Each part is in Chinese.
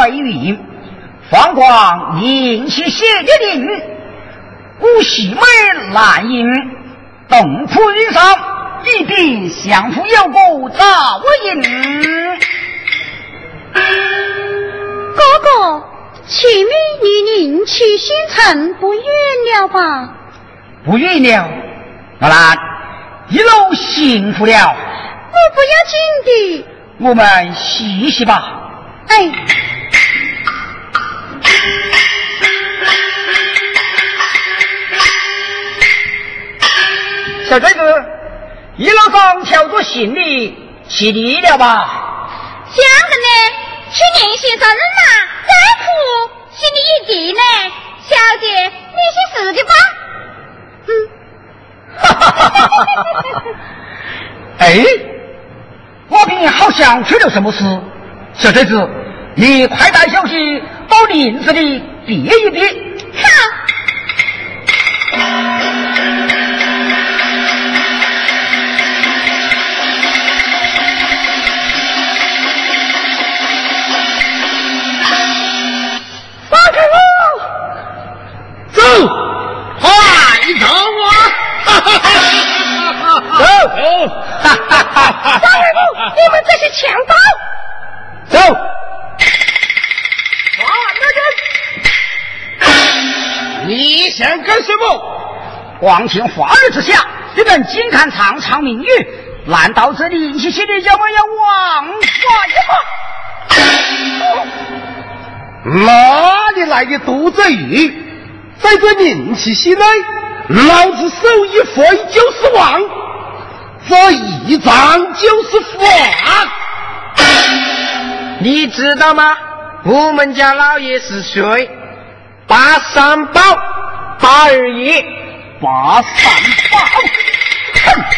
中的快运，方光引起写的令，故喜妹难迎，东铺云上，一定相夫有故早应。哥哥，前面你宁去新城不远了吧？不远了，阿兰，一路幸福了。我不要紧的，我们洗洗吧。上挑着行李去地了吧？想着呢，去联系人呐，再苦心里一地呢。小姐，你是死的吧？嗯。哈哈哈哈哈！哎，我你好像出了什么事。小侄子，你快带小姐到林子里避一避。皇亲化日之下，你们竟敢唱唱名誉？难道这里一些的叫我要王法吗？哪里来的杜子玉？在这灵气西内，老子手一挥就是王，这一掌就是法。你知道吗？我们家老爷是谁？八三宝，八二爷。把伞吧哼。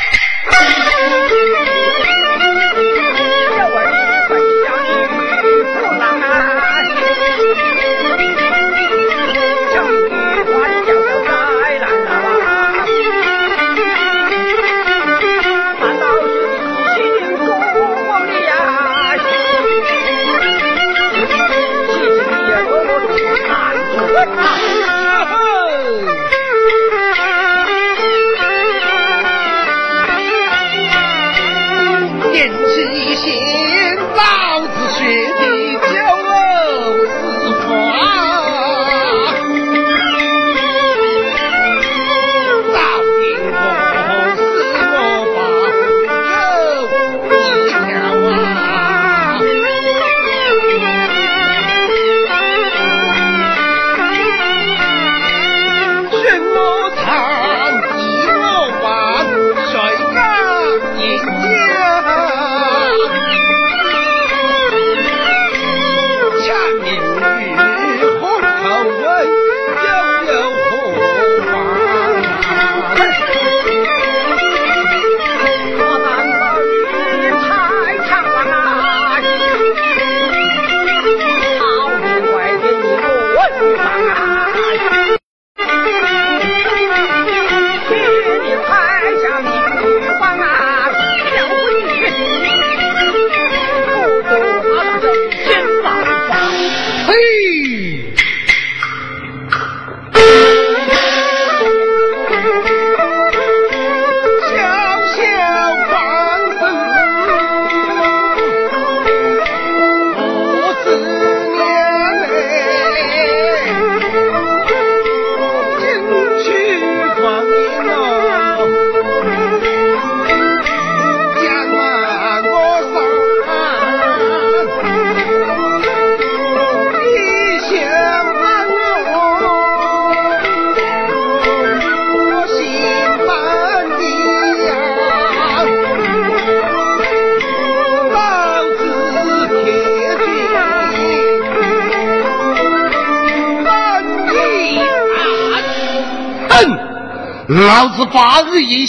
八日一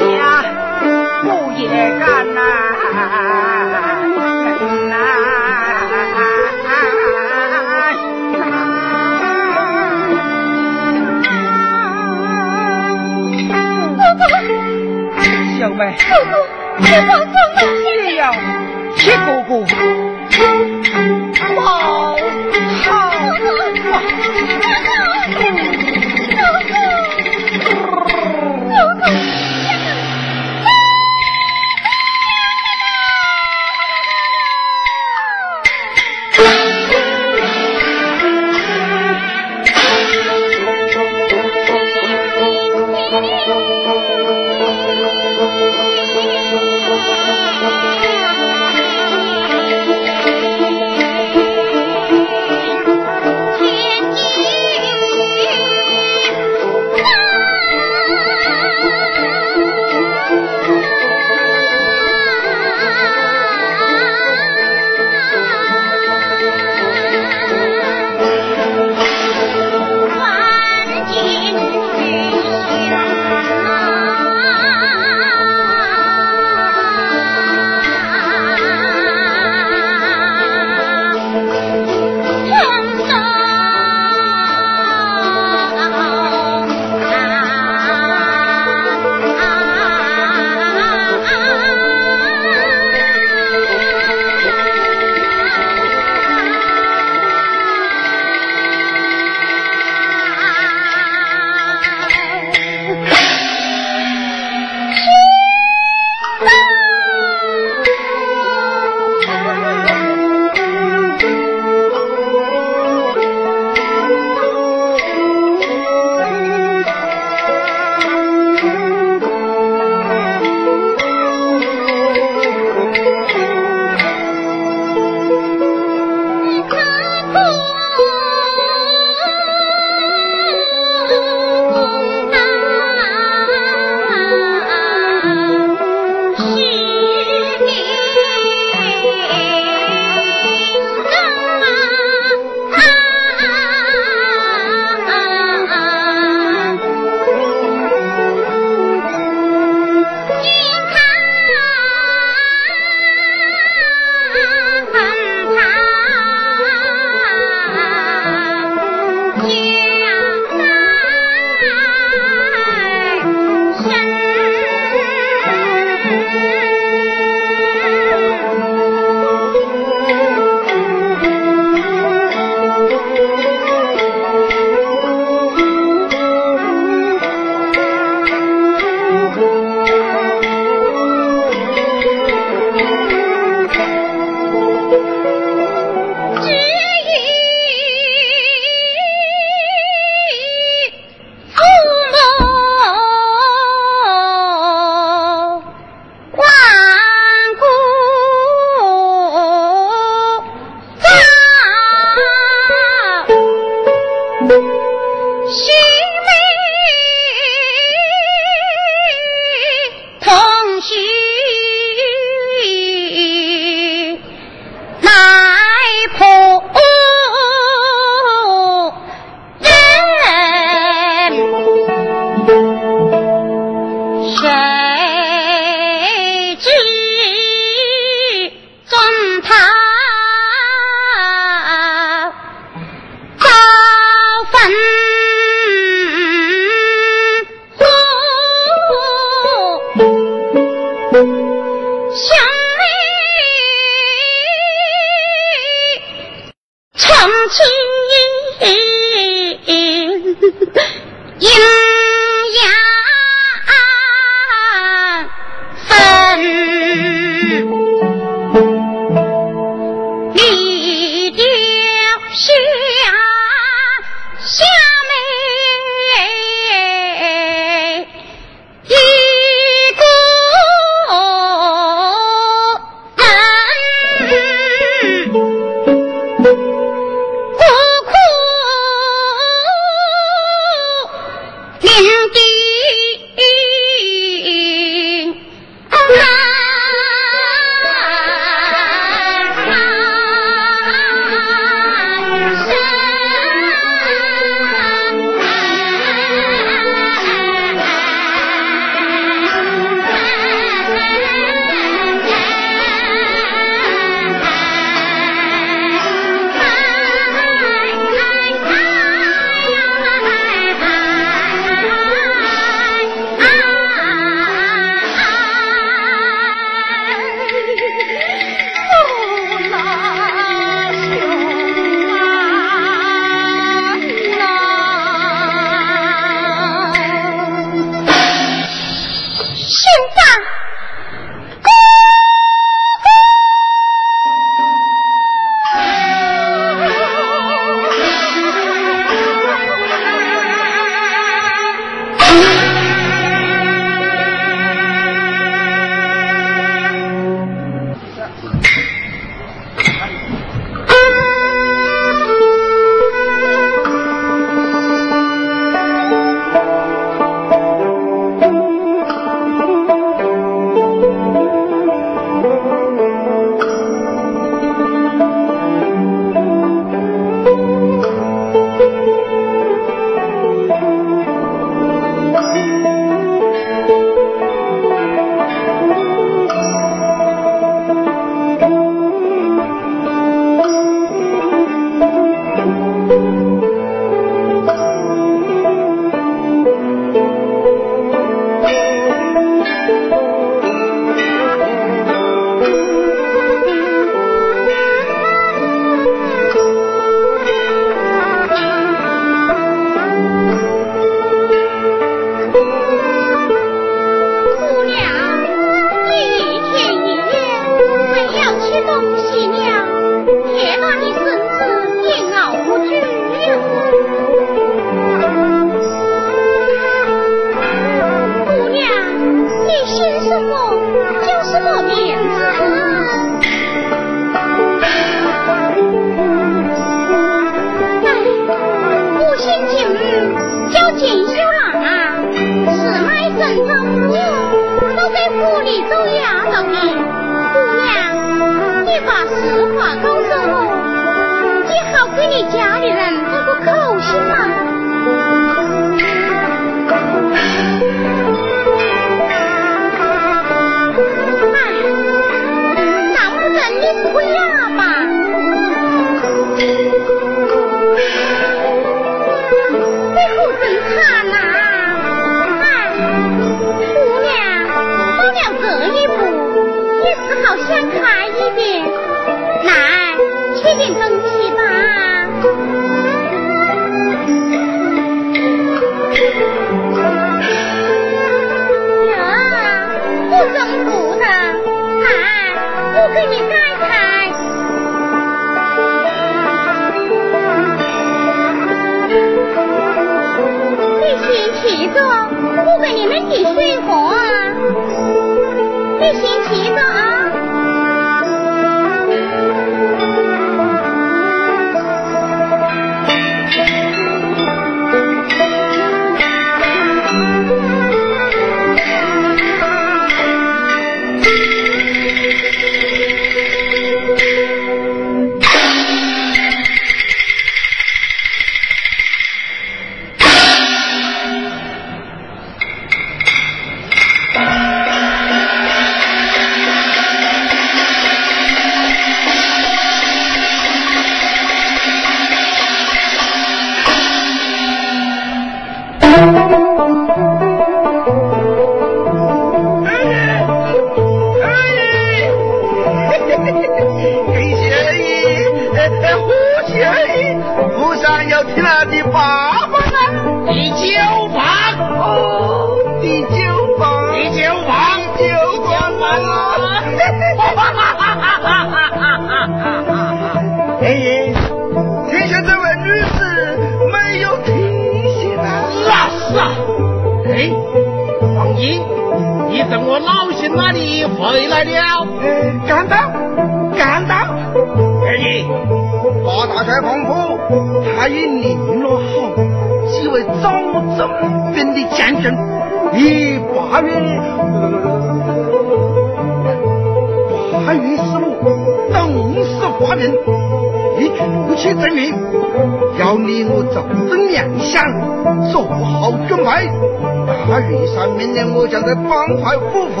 将这帮派夫妇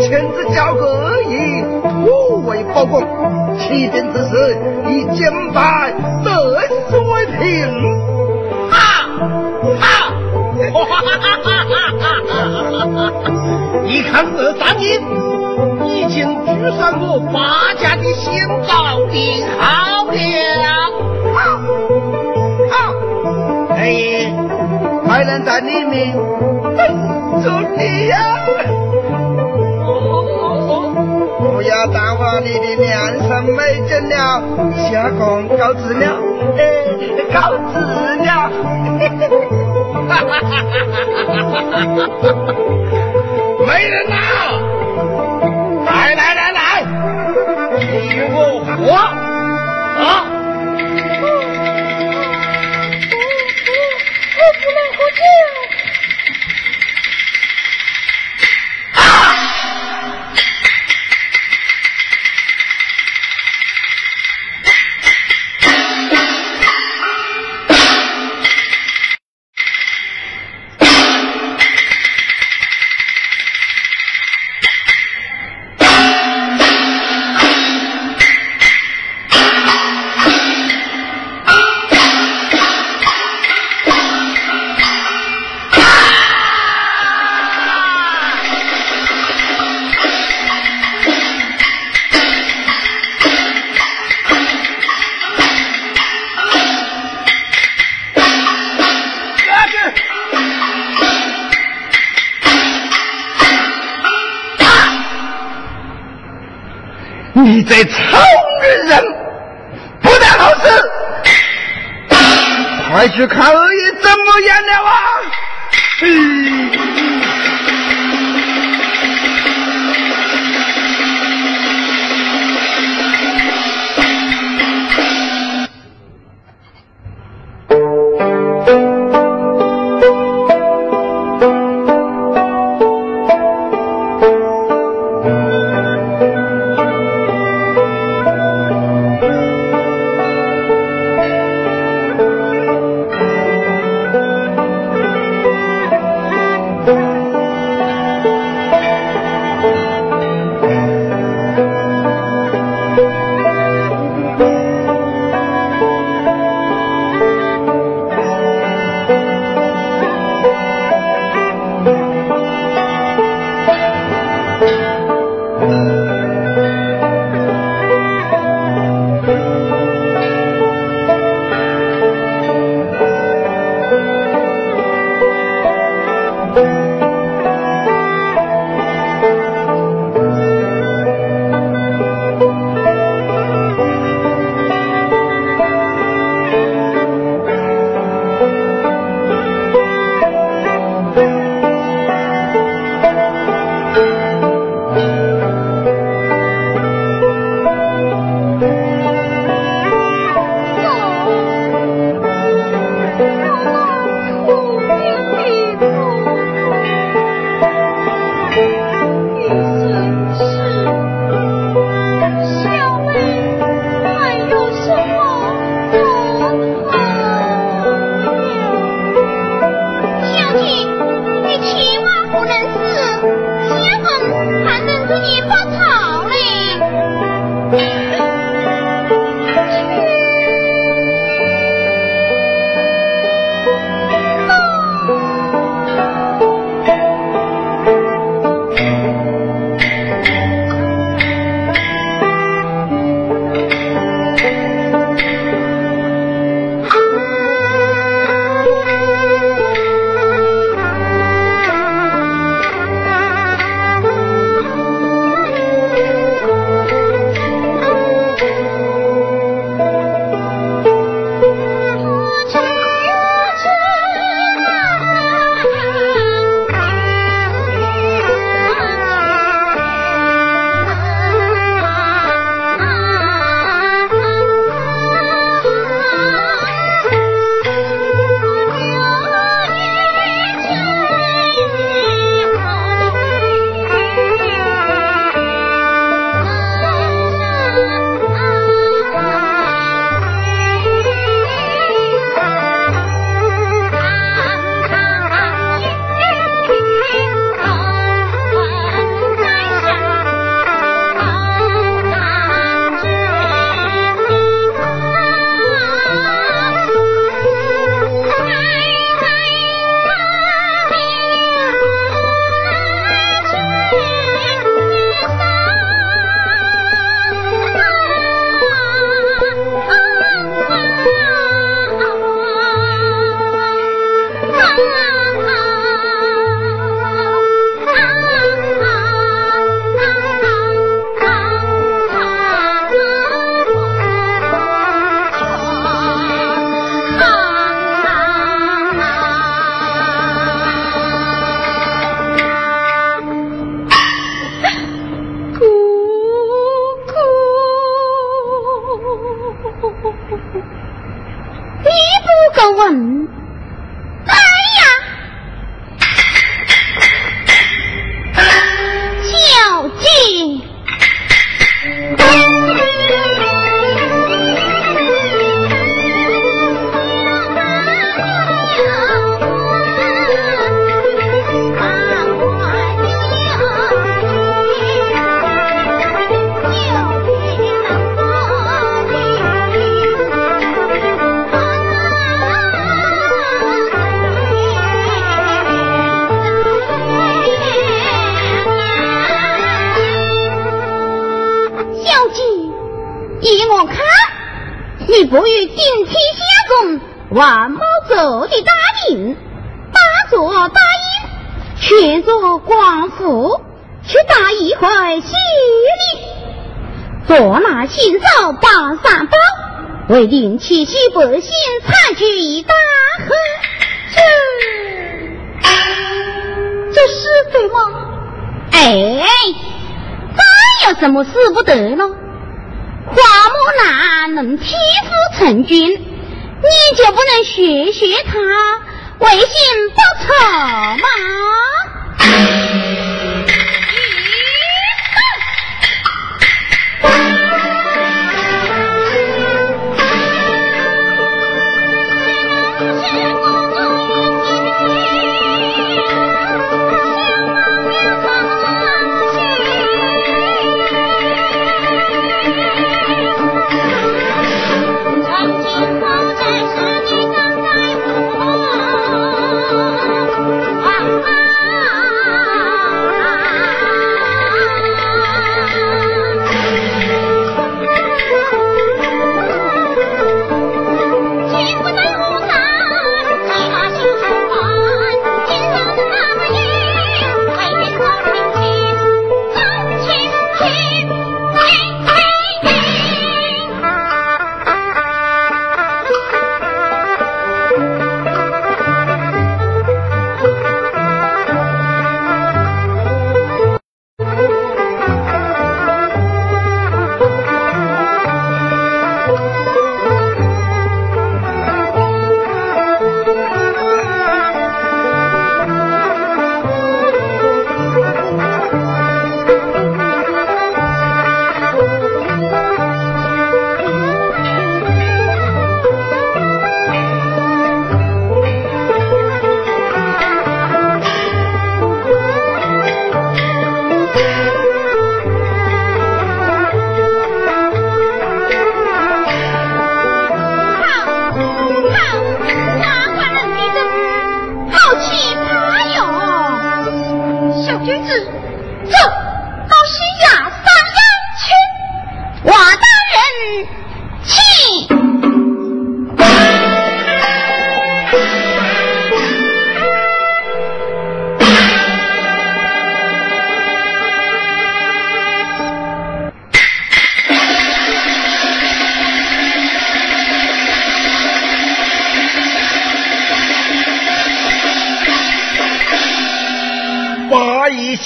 亲自交给以突围报功。起兵之时，以简白得胜为凭。好，好，哈哈哈哈哈哈！你看这张印，已经举上我八家的先宝定好了。好，好，哎，还能在里面等着你呀。不要淡化你的良辰美景了，下岗告辞了，哎，告辞了，哈哈哈哈哈哈哈哈哈！没人呐，来来来来，与我喝啊！得了？花木兰能替父成军，你就不能学学她，为心报仇吗？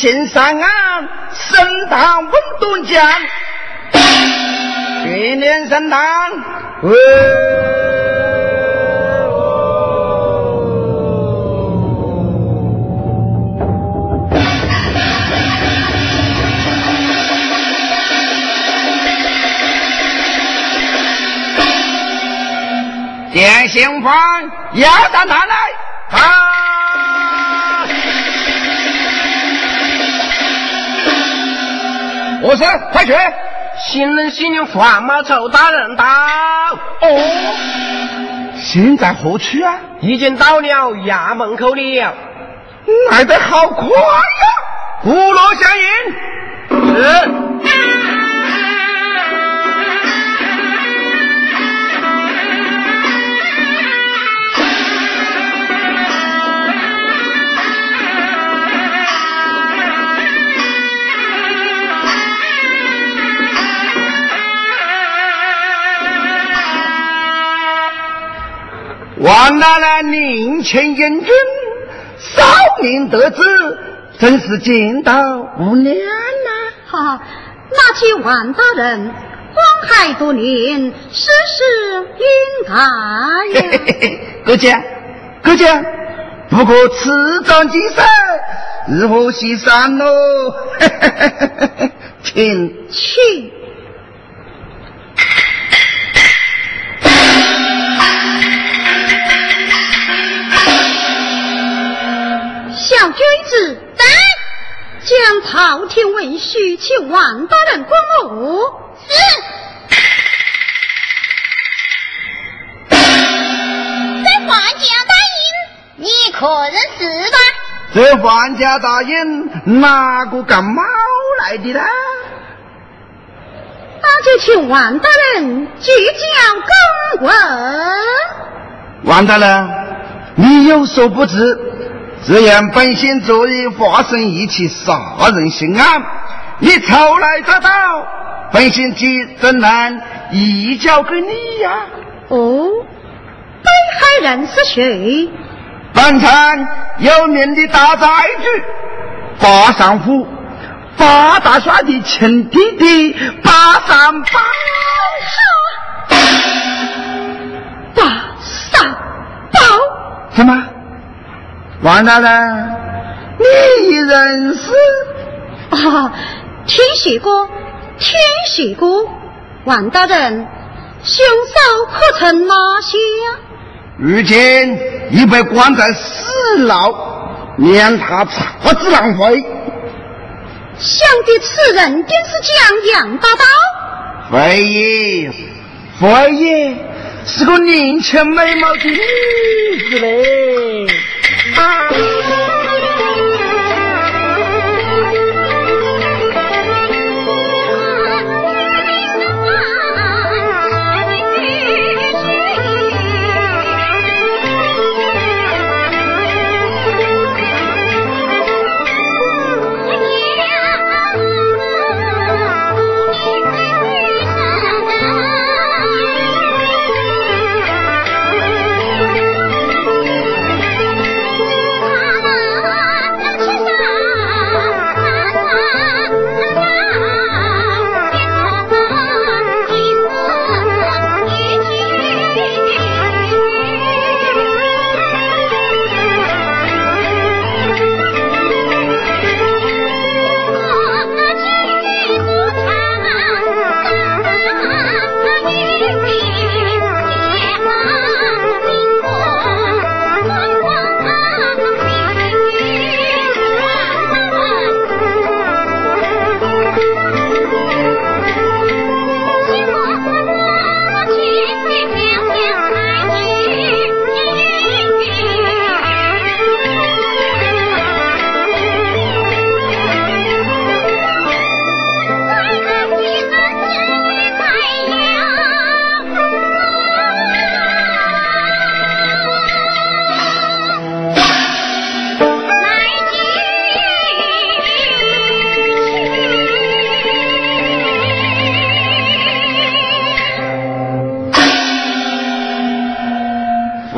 新上岸，升堂稳顿将，训练升堂。电信方要上堂来，啊！我是快去！新人新娘驸马丑大人到。哦，现在何处啊？已经到了衙门口了。来得好快呀！鼓锣相应。是。王奶奶年轻英俊，少年得志，真是见到无量呐！哈，那去王大人，光海多年，世事应该呀。哥姐，哥姐，不过此战精神，日后西山喽。请请。朝廷文书请王大人过目。是。这皇家大印，你可认识吧？这皇家大印哪个敢冒来的呢？那就请王大人即将公问。王大人，你有所不知。只言本县昨日发生一起杀人刑案，你初来乍到，本县即怎能移交给你呀？哦，被害人是谁？本城有名的大宅主八上府八大帅的亲弟弟八三八。八三宝？什么？王大人，你认识？啊，听说过，听说过。王大人，凶手可曾哪些？如今已被关在死牢，免他差子浪费。想必此人定是江洋大盗。非也，非也，是个年轻美貌的女子嘞。啊。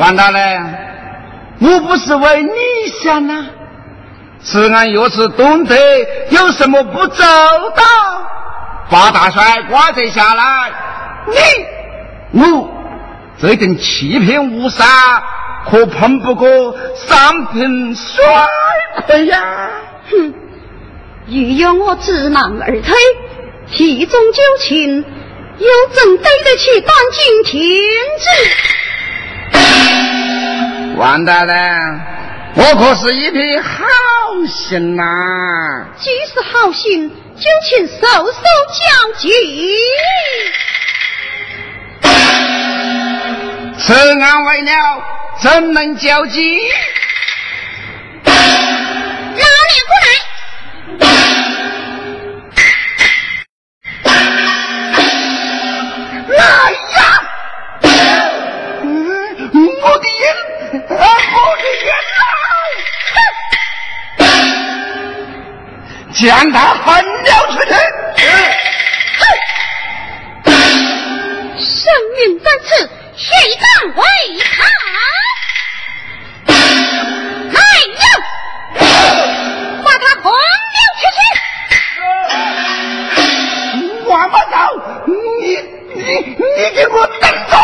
王大人，我不是为你想呐，此案若是懂得有什么不周到，把大帅挂罪下来，你我这等欺骗无杀，可碰不过三品帅魁呀！哼，欲要我知难而退，替中九卿，又怎对得起当今天子？王大人，我可是一片好心呐！既是好心，就请速速交接。此案为了，怎能交接？将他狠了出去！生命在此，谁敢违抗？来人，把他轰了出去！王八刀，你。你你给我等着！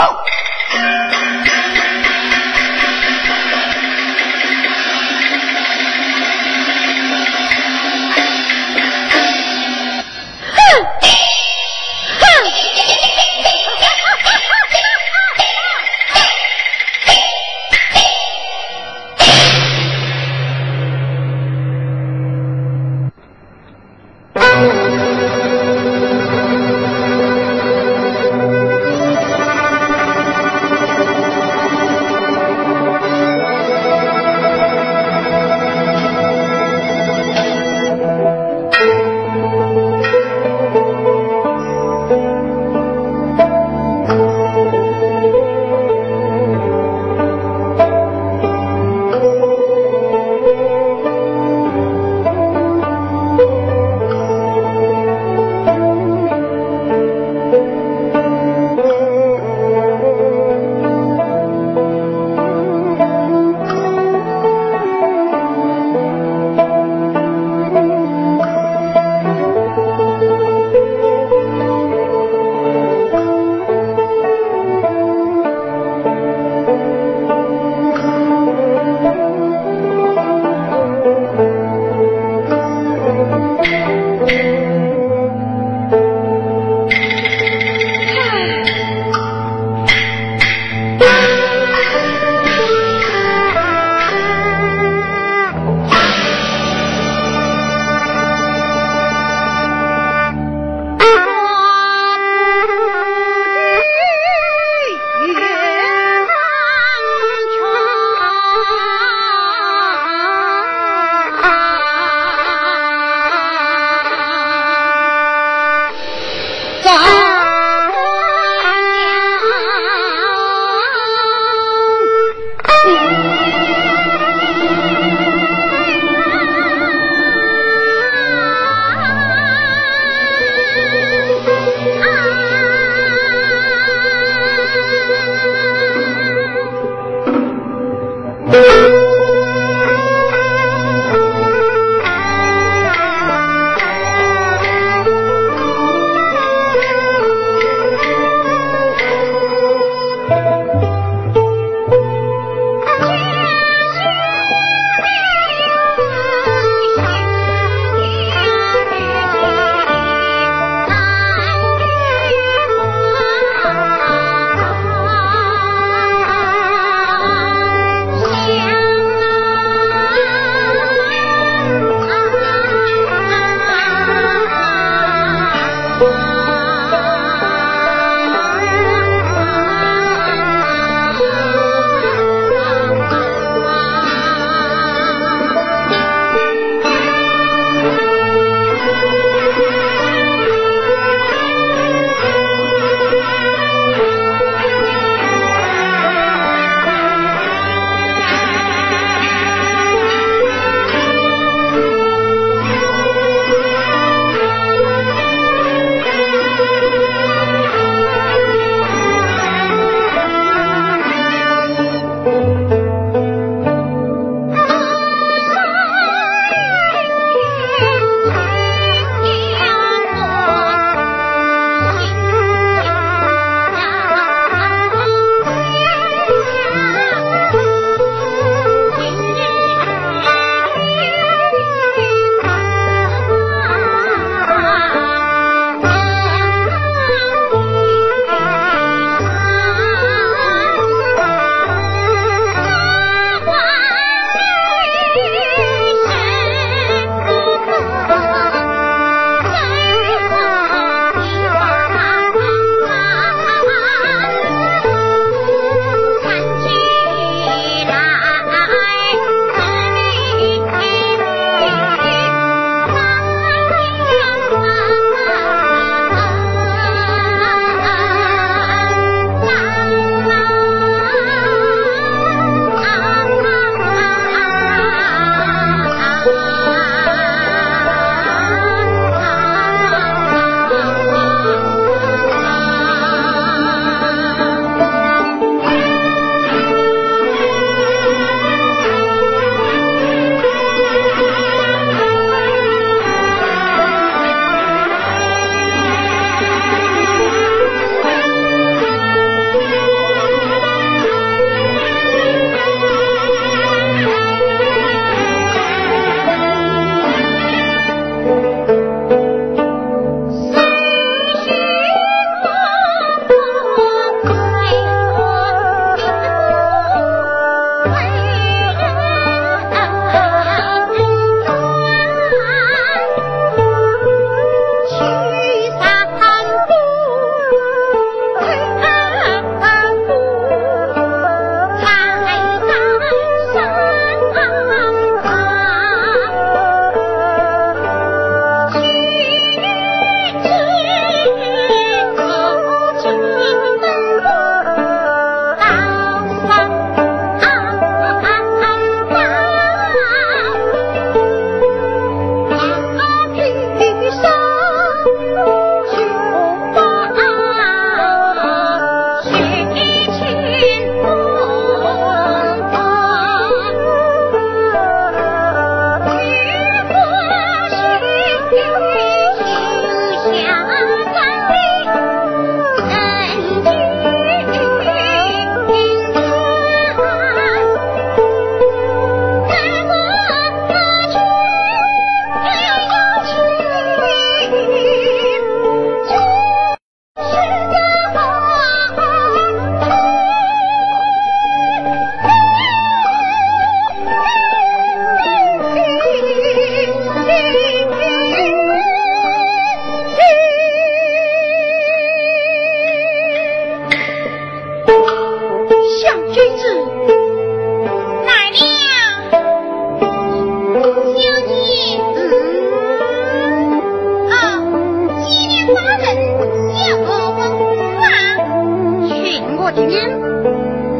我今天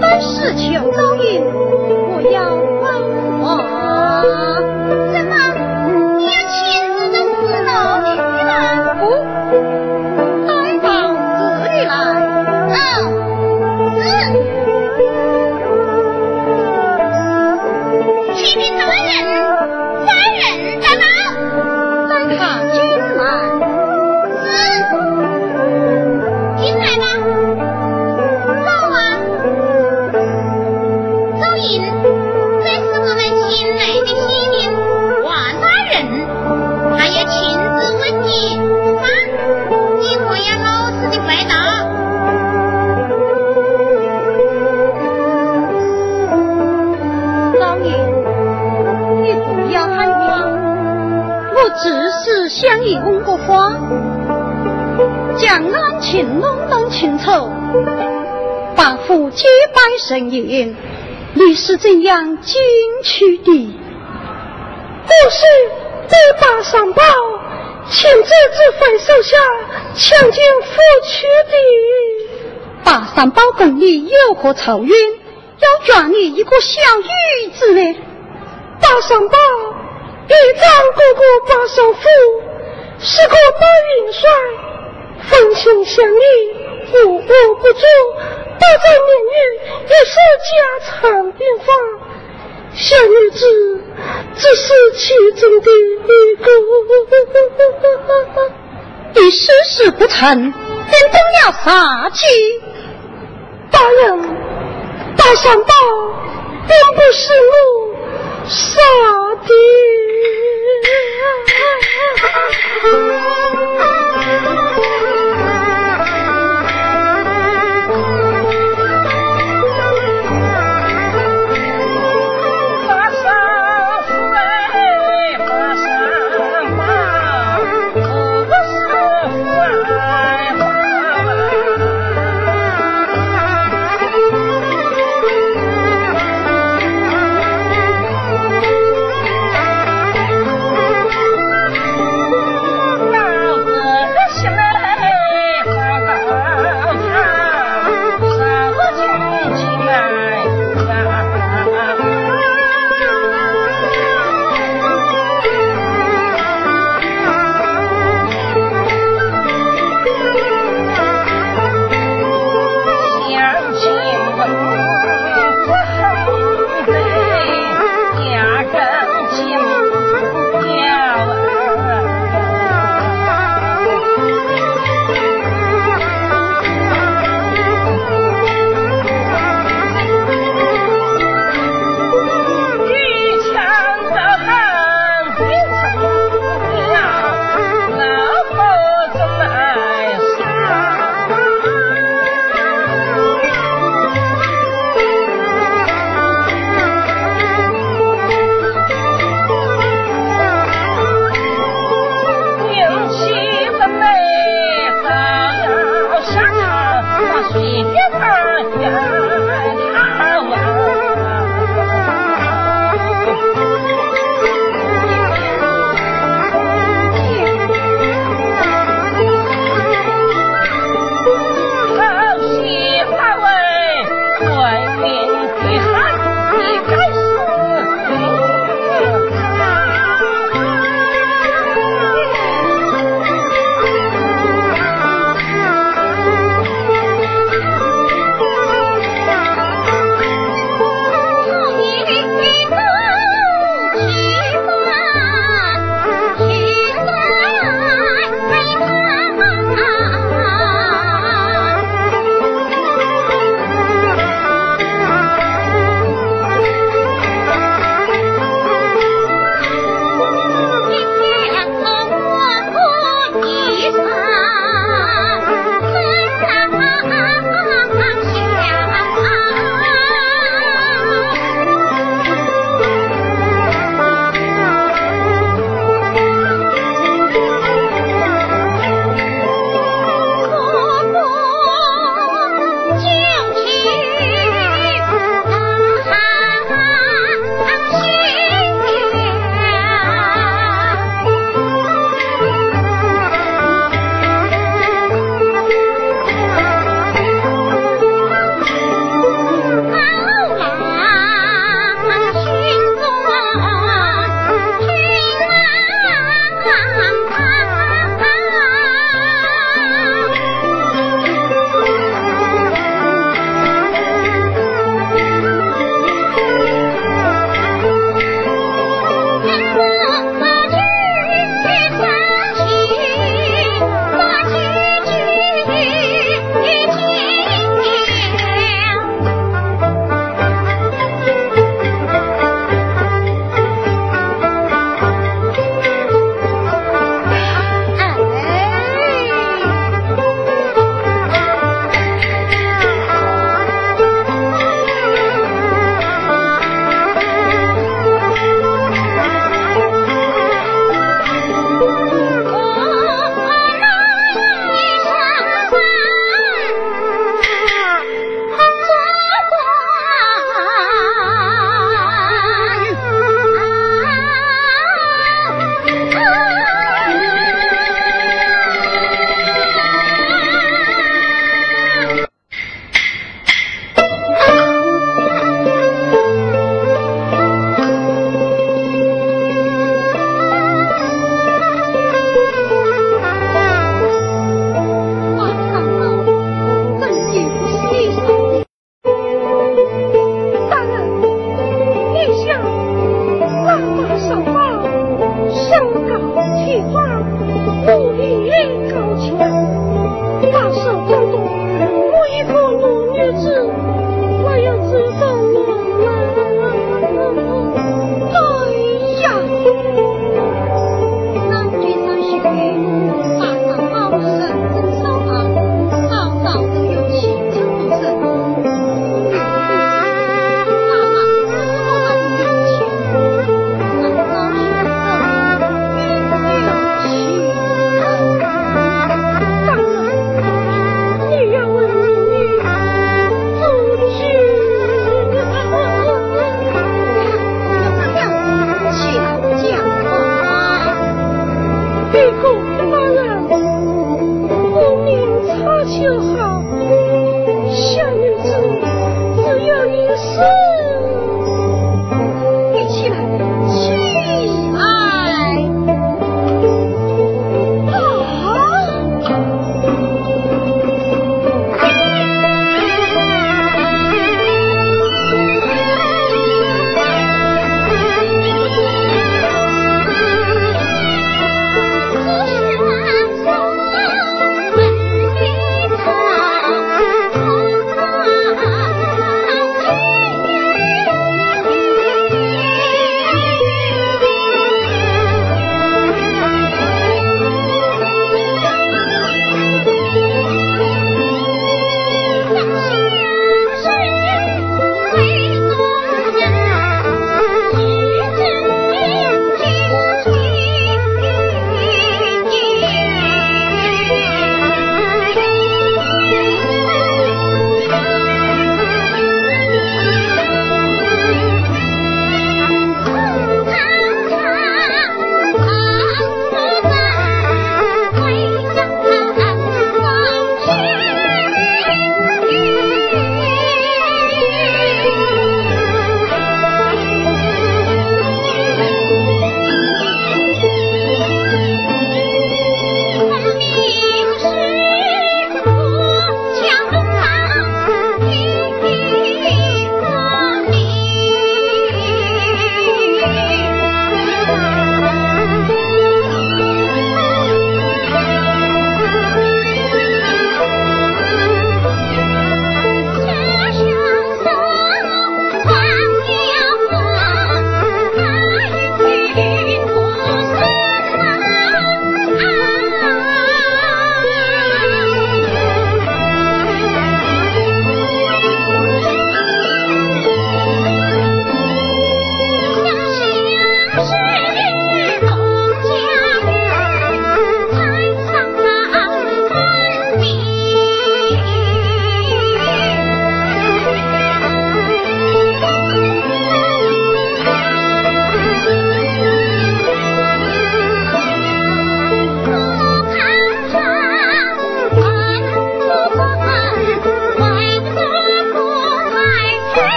凡事求遭遇不要声音，你是怎样进去的？不是被八三宝亲自指挥手下抢进府去的。八三宝跟你有何仇怨？要抓你一个小女子呢？八三宝，一丈哥哥八三虎是个大元帅，风情相依，无恶不作。大在命运也是家常便饭，小女子只是其中的一个。你事事不成，便动了杀气。大人，大山宝并不是我杀的。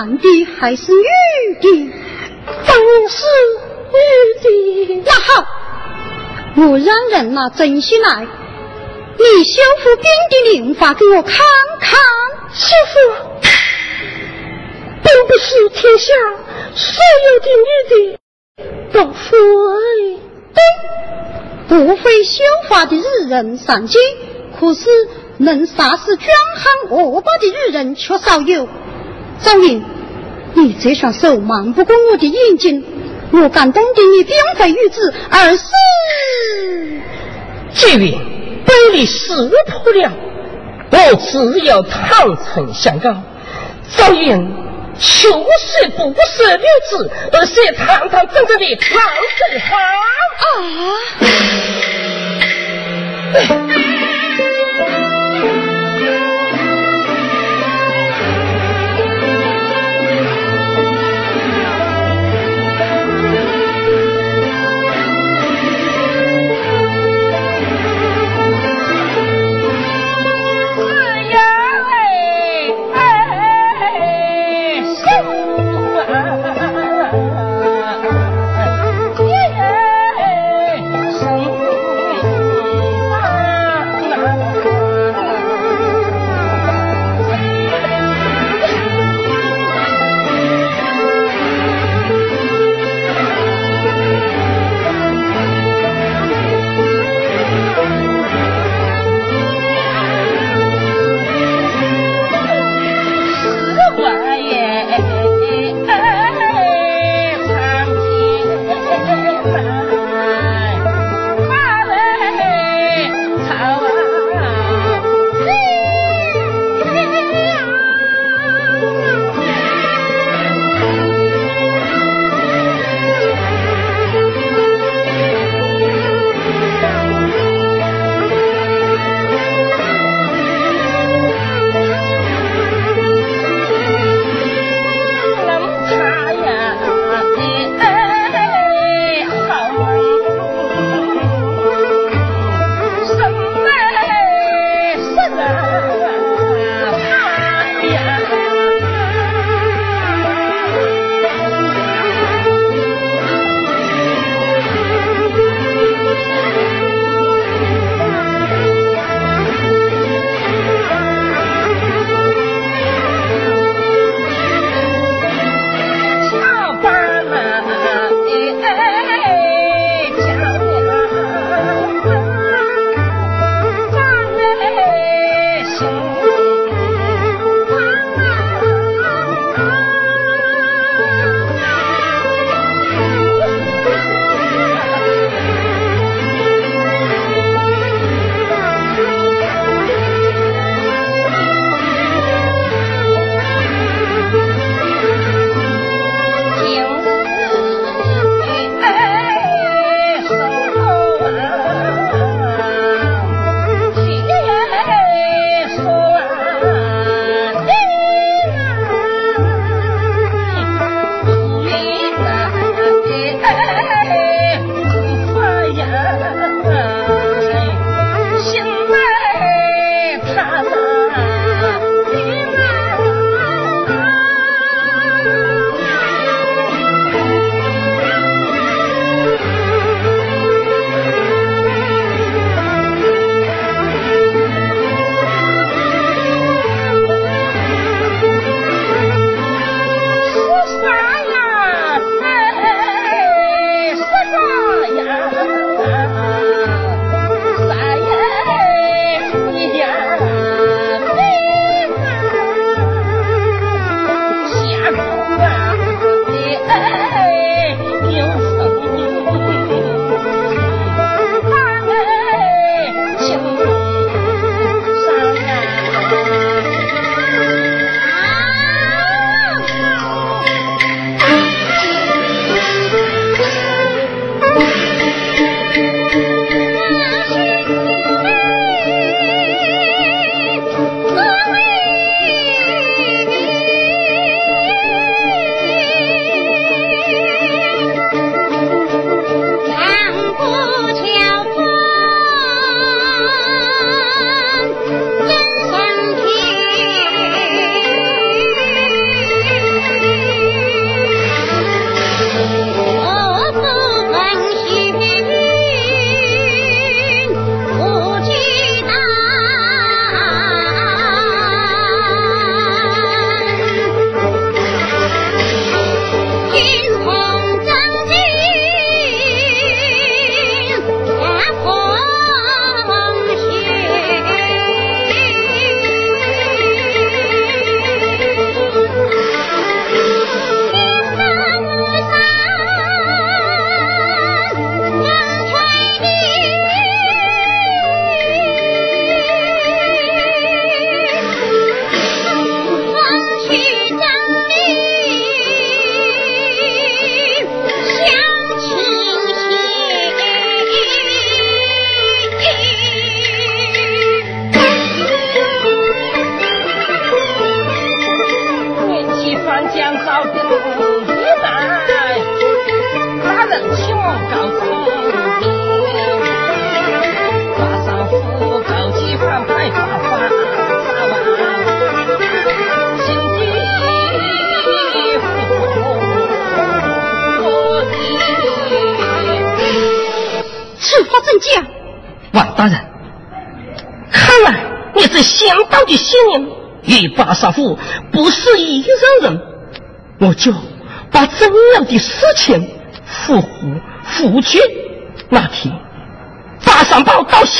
男的还是女的？当然是女的。那好，我让人拿真心来，你修复兵的灵法给我看看。师傅，并不是天下所有的女的都会。对，不会修法的日人上街，可是能杀死壮汉恶霸的女人却少有。赵云，你这双手瞒不过我的眼睛，我感动的你并非玉子，而是这位被你识破了，我只有坦诚相告。赵云，求是不是女子，而是堂堂正正的唐正汉。啊！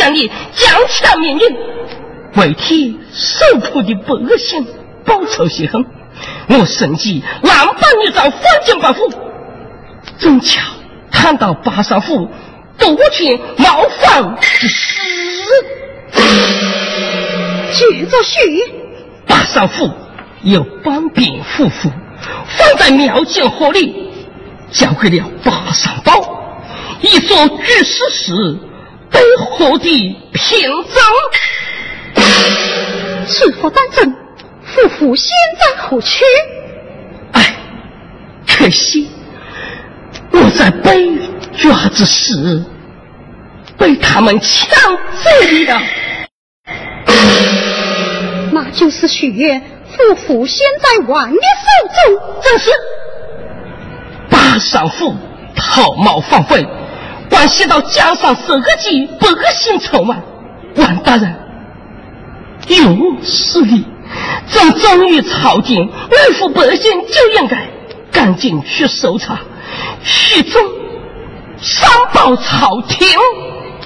宝到乡里讲起了命令，为替受苦的百姓报仇雪恨，我甚至难办一招反将报复，正巧看到八少府。多情冒犯之事，接着说，八少府有半边夫妇放在庙前河里，交给了八上宝，以做举事时被何的凭证。此佛当真？夫妇现在何去？哎，可惜我在被抓之时。被他们抢走了，那就是许愿夫妇现在王爷手中，正是大少妇逃冒放飞，关系到江上十个级百姓筹码。王大人，有势力，正忠于朝廷，维护百姓就应该赶紧去搜查，许忠上报朝廷。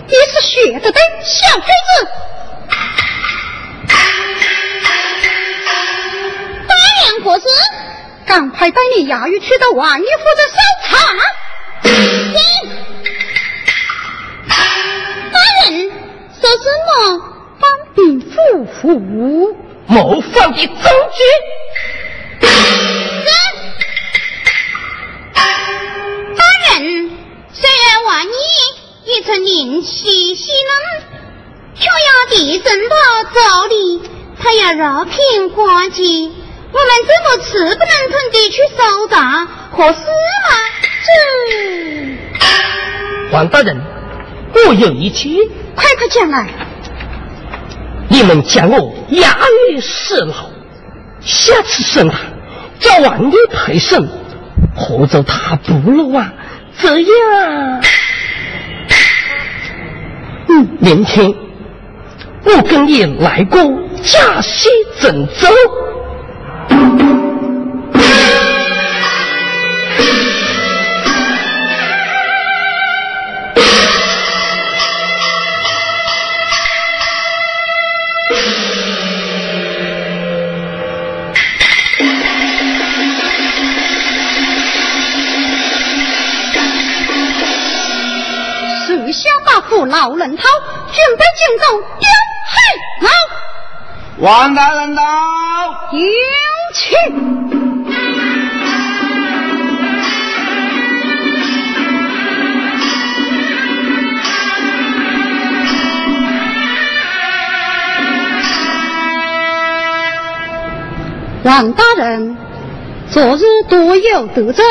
你是学的的小黑子，大娘何事？赶快带你衙役去到王爷府的搜查。大 说什么？方禀夫妇，谋反的证据。大人，虽然王爷。一曾灵气稀能，却要地震到这里，他要饶平关节，我们怎么吃不能吞地去搜查，合适吗？这，王大人，我有一句，快快讲来。你们将我押于死牢，下次审他，叫王爷陪审，或者他不落啊，这样。明天我跟你来过假戏郑州。老人头准备进走，丢嘿老，王大人到，有请。王大人，昨日多有得罪，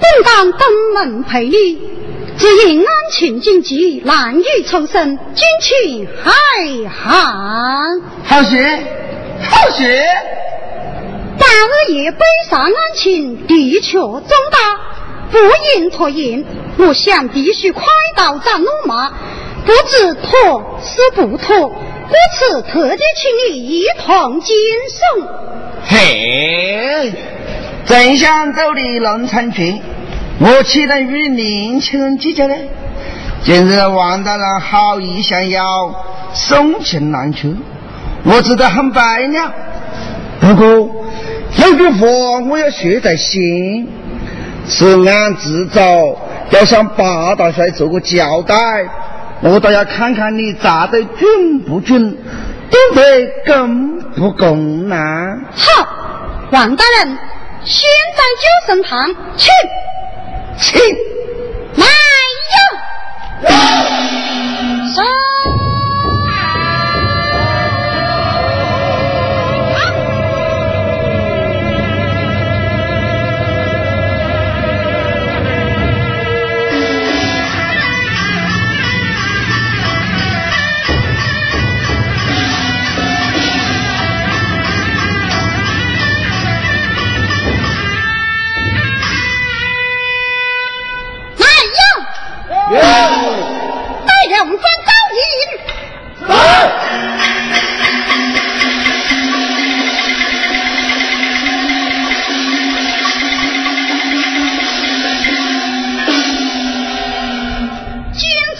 本当登门赔礼。只因安情紧急，难以抽身，军情害寒。好些，好些。大二爷背上安庆的确重大，不应拖延。我想必须快刀斩乱麻，不知妥是不妥，故此特地请你一同监送。嘿，正想走的龙城去。我岂能与年轻人计较呢？今日王大人好意相邀，送情难却，我知道很白了。不过有句话我要说在心，是俺自早要向八大帅做个交代，我倒要看看你查得准不准，懂得公不公呢！好，王大人，先在就升堂去。请，来哟！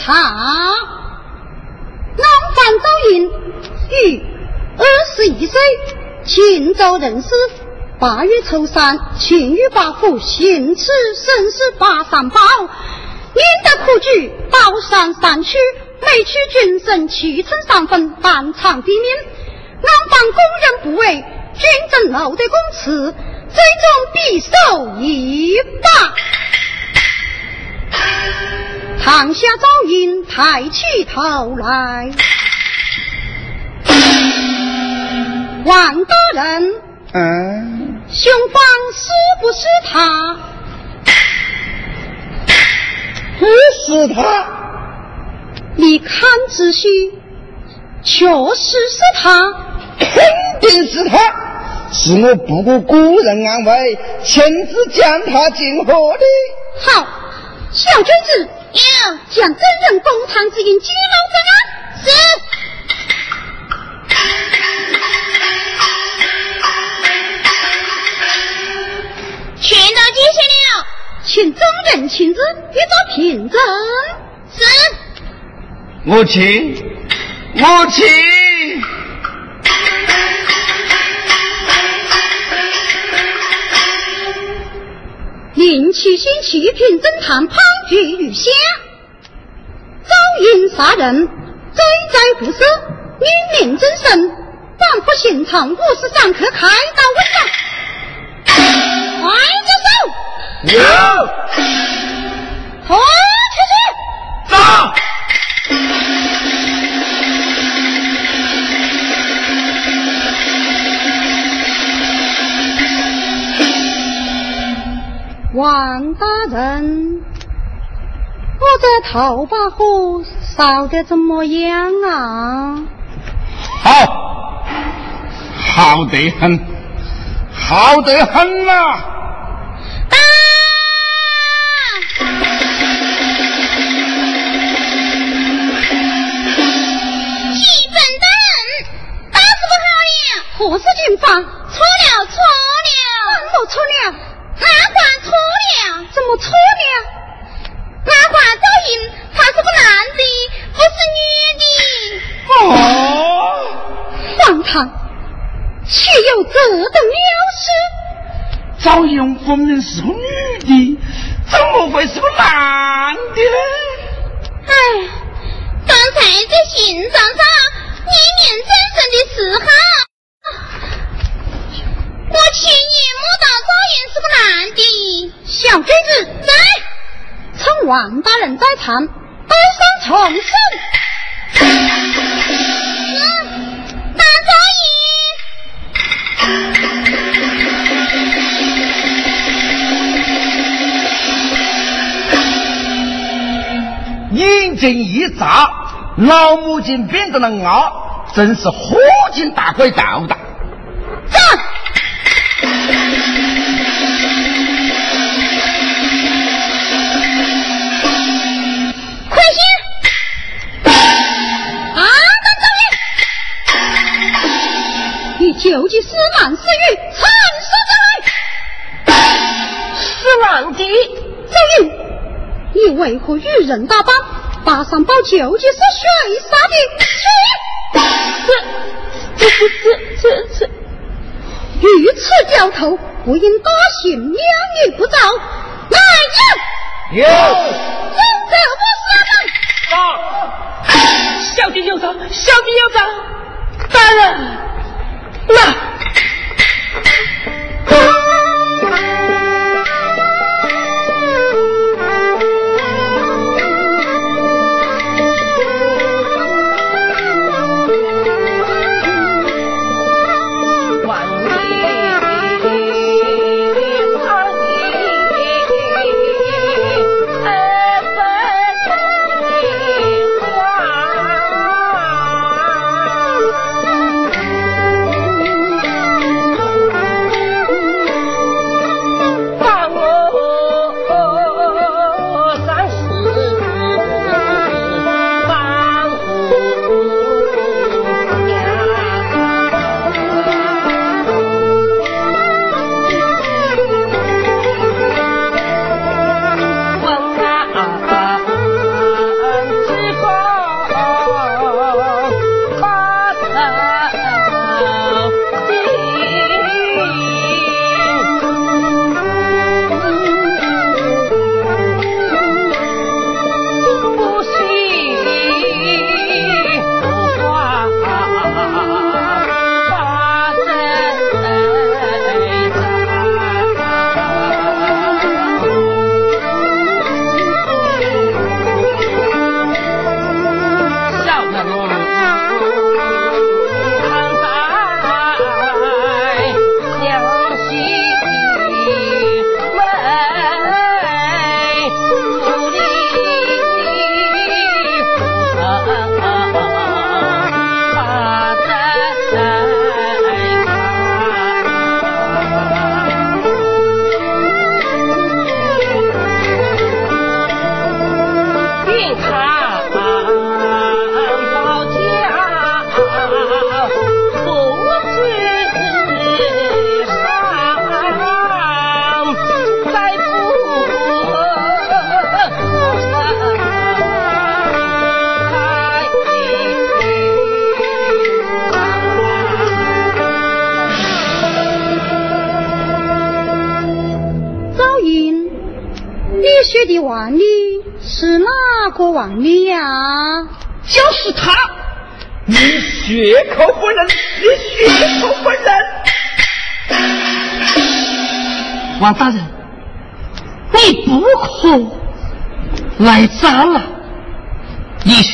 他。南方赵寅，于二十一岁，秦州人士。八月初三，秦于八府行刺生死八三宝，引得苦举宝山三区，每区均胜七成三分，当场毙命。南方工人不为，军政漏得公辞，最终必受一把。堂下赵英抬起头来，王大人，嗯，凶犯是不是他？不是他，你看仔细，确实是他，肯定是他，是我不顾故人安危，亲自将他进河的。好，小君子，要将真人公堂之印揭露在案。是。全都记下了，请众人亲自一做凭证。是。我去，我去。林七星七品侦探判决如下：赵云杀人，罪在不赦，殒命真神，反复刑场五十三克，开刀问斩。快着手！有，拖出去！走。王大人，我这头把火烧得怎么样啊？好，好得很，好得很啊！一笨蛋，打死不好了！何事警方？错了，错了，怎么错了？那话错了，怎么错了？那话赵英他是个男的，不是女的。哦，荒唐！岂有这等妙事？赵勇分明是个女的，怎么会是个男的呢？哎，刚才在刑场上你念真神的时候，我亲眼目睹赵云是个男的。小坠子来，趁王大人在场，带上重审。嗯，大赵云。眼睛一眨，老母亲变成了鸭，真是火警大鬼到达。站！究竟是男是女？阐述出来！是男的，赵云，你为何与人打扮？八三宝究竟是谁杀的？去！这这不这这这，如此教头，不应大刑两女不早。来人！有，正者不杀啊！小弟有招，小弟有招，大人，那。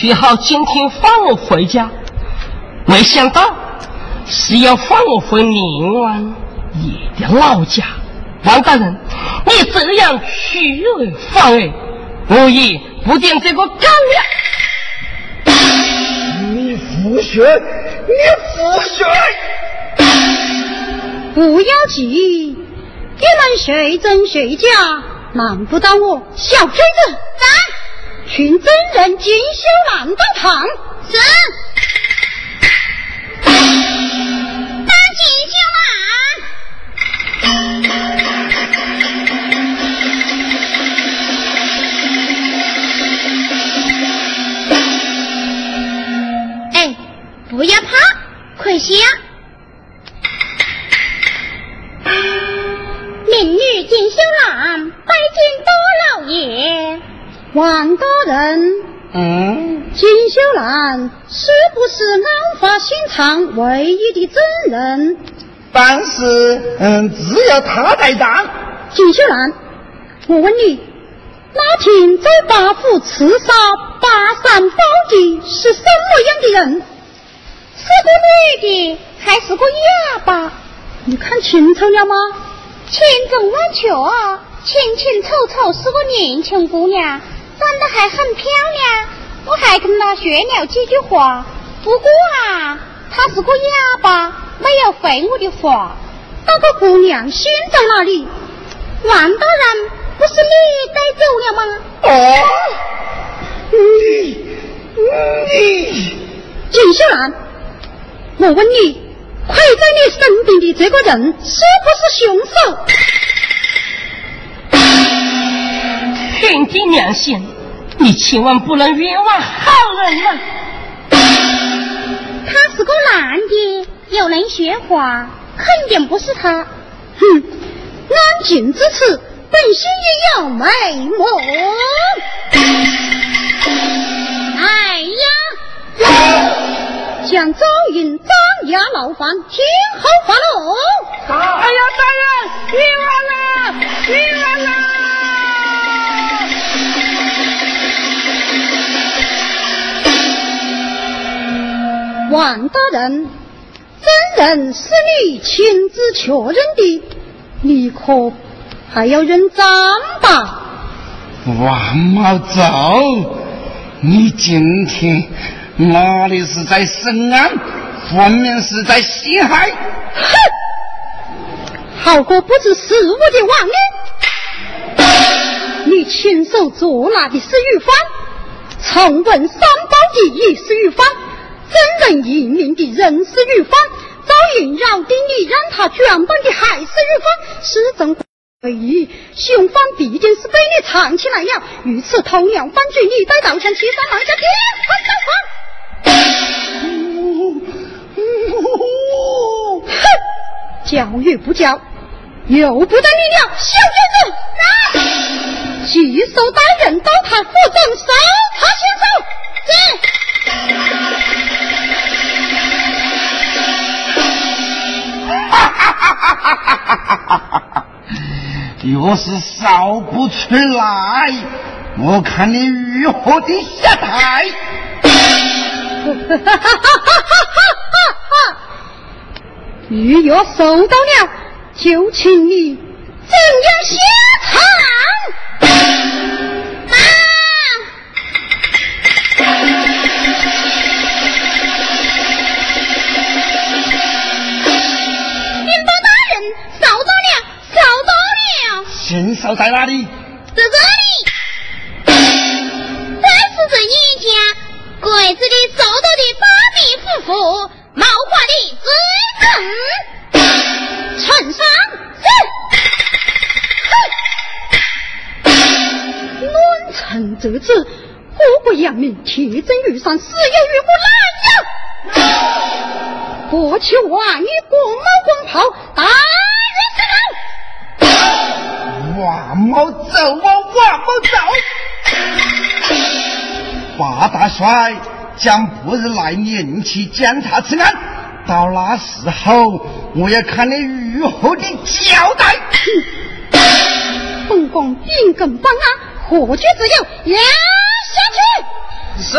你好今天放我回家，没想到是要放我回宁王爷的老家。王大人，你这样虚伪放而，无疑不点这个干了。你胡说，你胡说！不要急，你们谁真谁假，难不倒我小坠子。群真人精修兰到堂。是。兰是不是案发现场唯一的证人？但是，嗯，只有他在场。锦绣兰，我问你，那天在八府刺杀八山宝的是什么样的人？是个女的还是个哑巴？你看清楚了吗？千真万确，清清楚楚是个年轻姑娘，长得还很漂亮。我还跟他说了几句话，不过啊，他是个哑巴，没有回我的话。那个姑娘现在哪里？王大人，不是你带走了吗？哦，你你，金秀兰，我问你，跪在你身边的这个人是不是凶手？天地良心，你千万不能冤枉好人啊！他是个男的，又能学话，肯定不是他。哼，安静之词，本心也有眉目。哎呀！将赵云张牙牢房，天后发落。哎呀，大人，冤枉啊，冤枉啊！王大人，真人是你亲自确认的，你可还要认账吧？王茂走，你今天哪里是在审案，分明是在陷害！哼，好个不知时务的王爷。你亲手捉拿的是玉芳，重问三宝的也是玉芳。真人一名的人是玉芳，赵云饶定你，让他卷本的还是玉芳，是真怀疑凶犯毕竟是被你藏起来了。于此偷梁换柱，你带刀枪七三郎下天哼，教育不教，又不得你了，小侄子，来，举手带人到他府中搜查清楚。是。哈哈哈哈哈哈！若是烧不出来，我看你如何的下台！哈哈哈哈哈！如若收到了，就请你怎样下场？禽兽在哪里？在这里。但是这一家，柜子里收到的八米夫妇，毛花的罪证，呈上是。乱臣折子，国国扬名，铁证如山，死有余不难呀！过去万一光帽光袍，大人是道。王某走，我王某走。八大帅将不日来领去检查此案，到那时候我要看你如何的交代。本宫定更帮啊，何惧自由？押下去。是。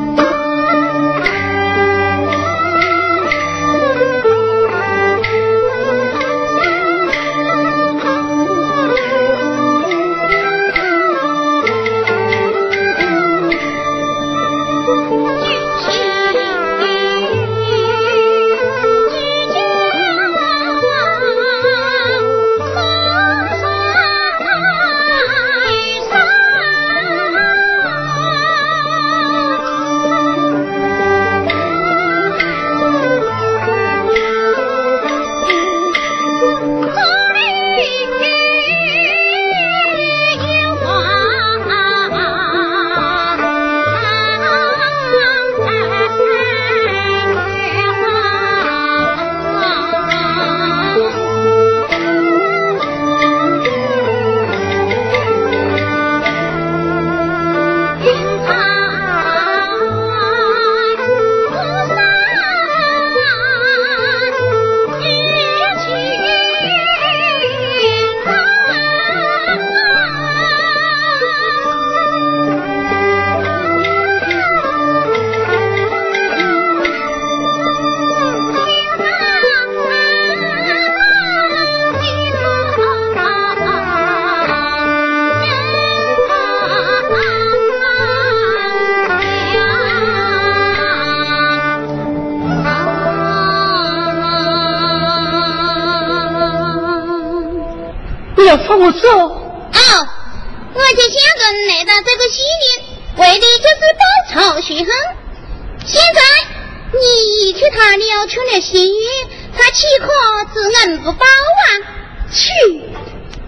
去，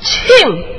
去。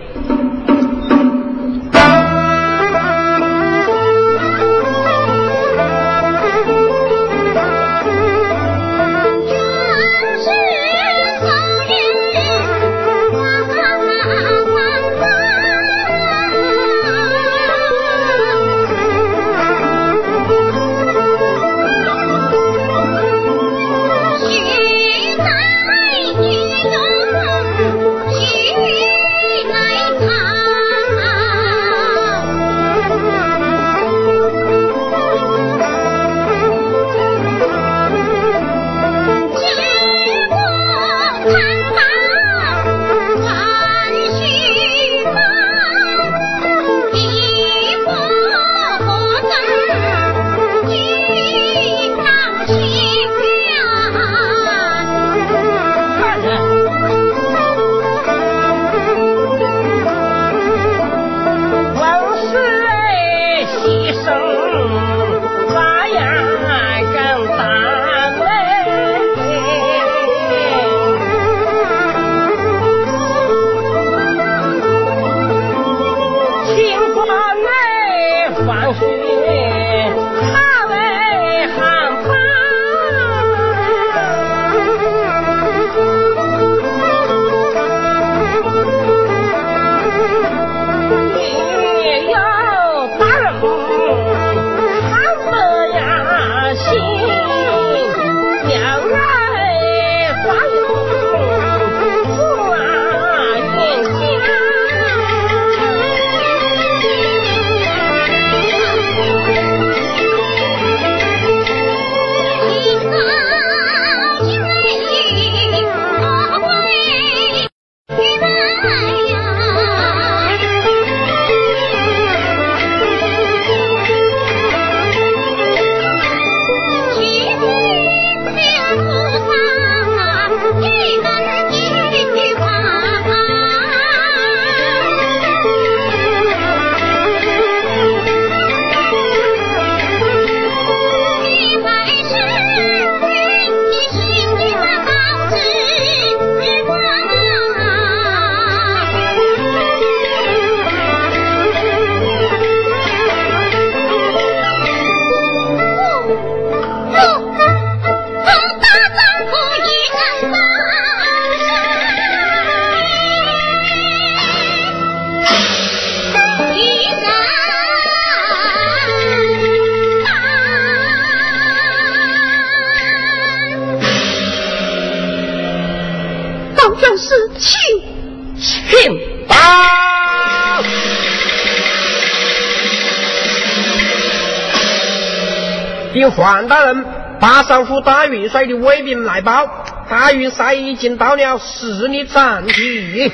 八上府大元帅的卫兵来报，大元帅已经到了十里长堤。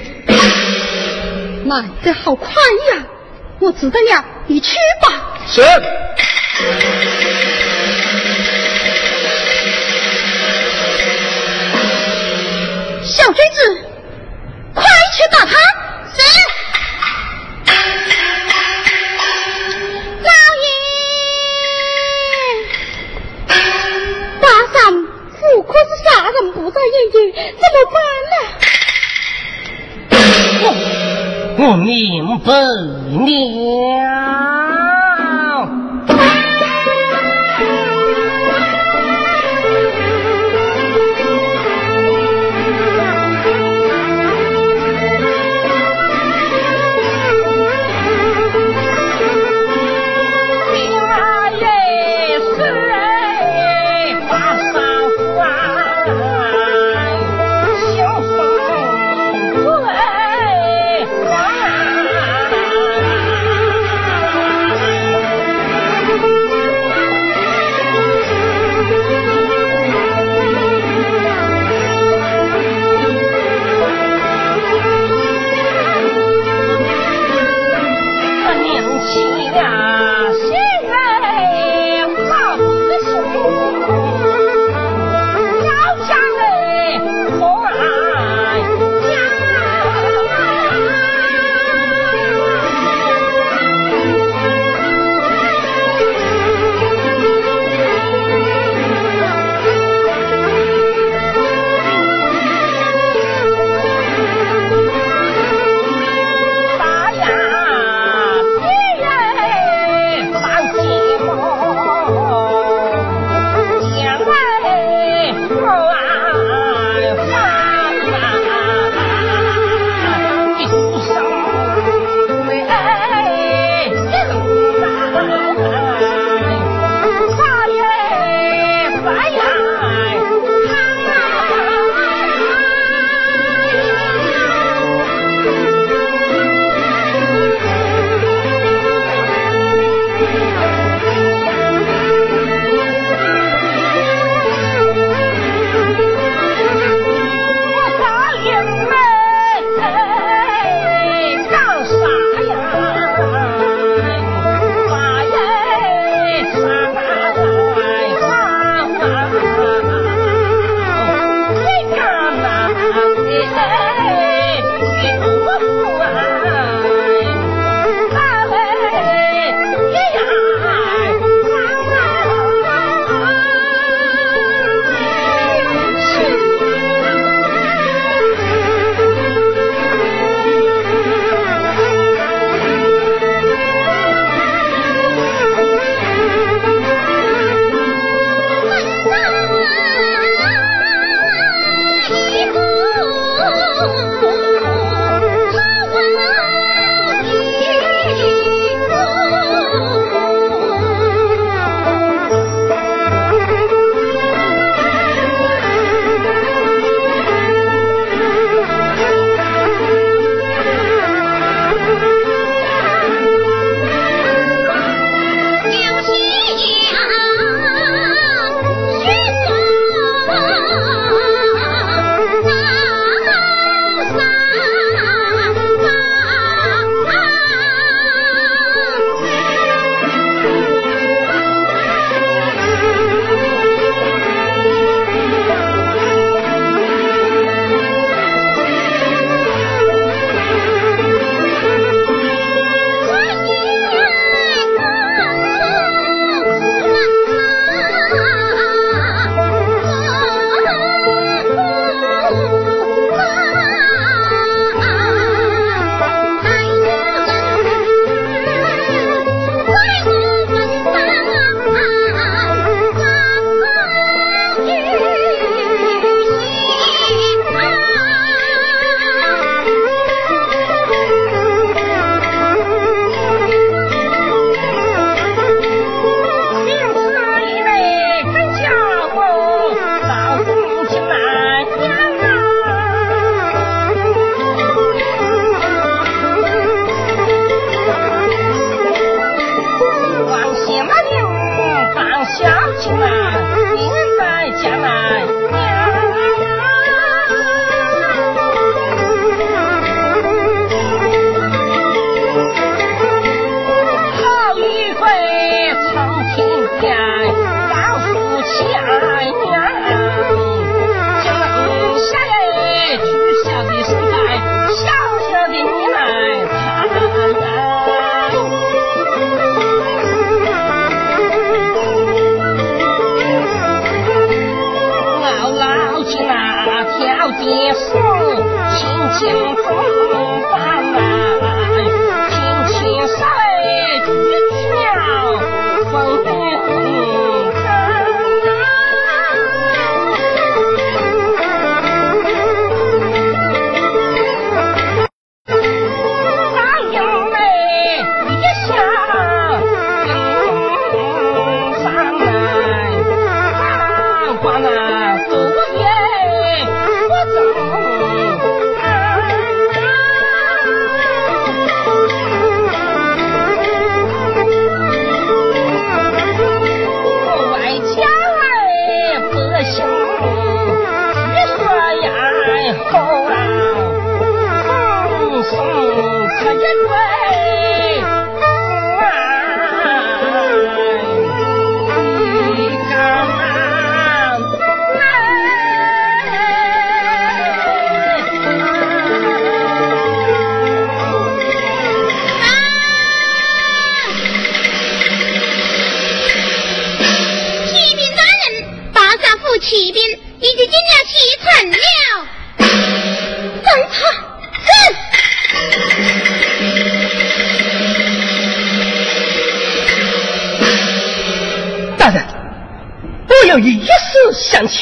来得好快呀！我知道了，你去吧。是。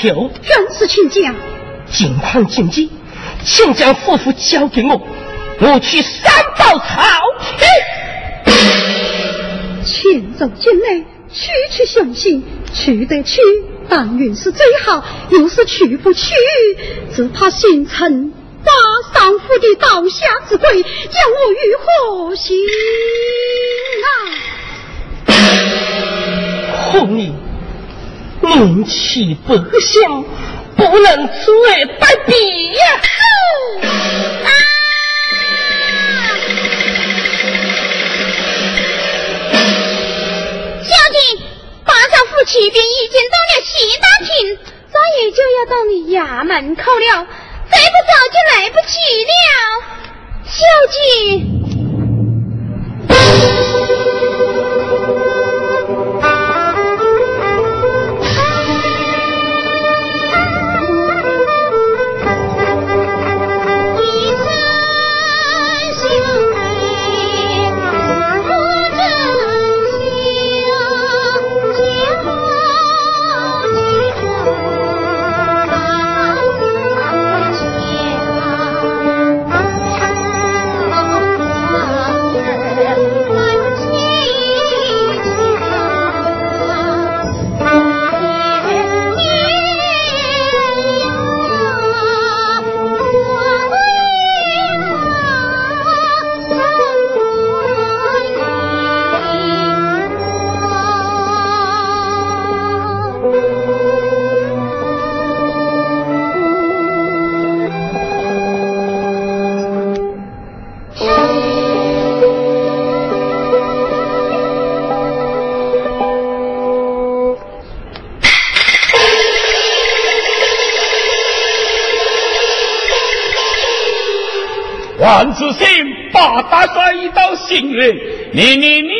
求正是请讲，近况紧急，请将夫妇交给我，我去三报朝廷。请走进来，区区雄心，去得去，但愿是最好；又是去不去，只怕形成把丧夫的刀下之鬼，将我如何行啊？红你。名气不响，不能罪命运，你你你。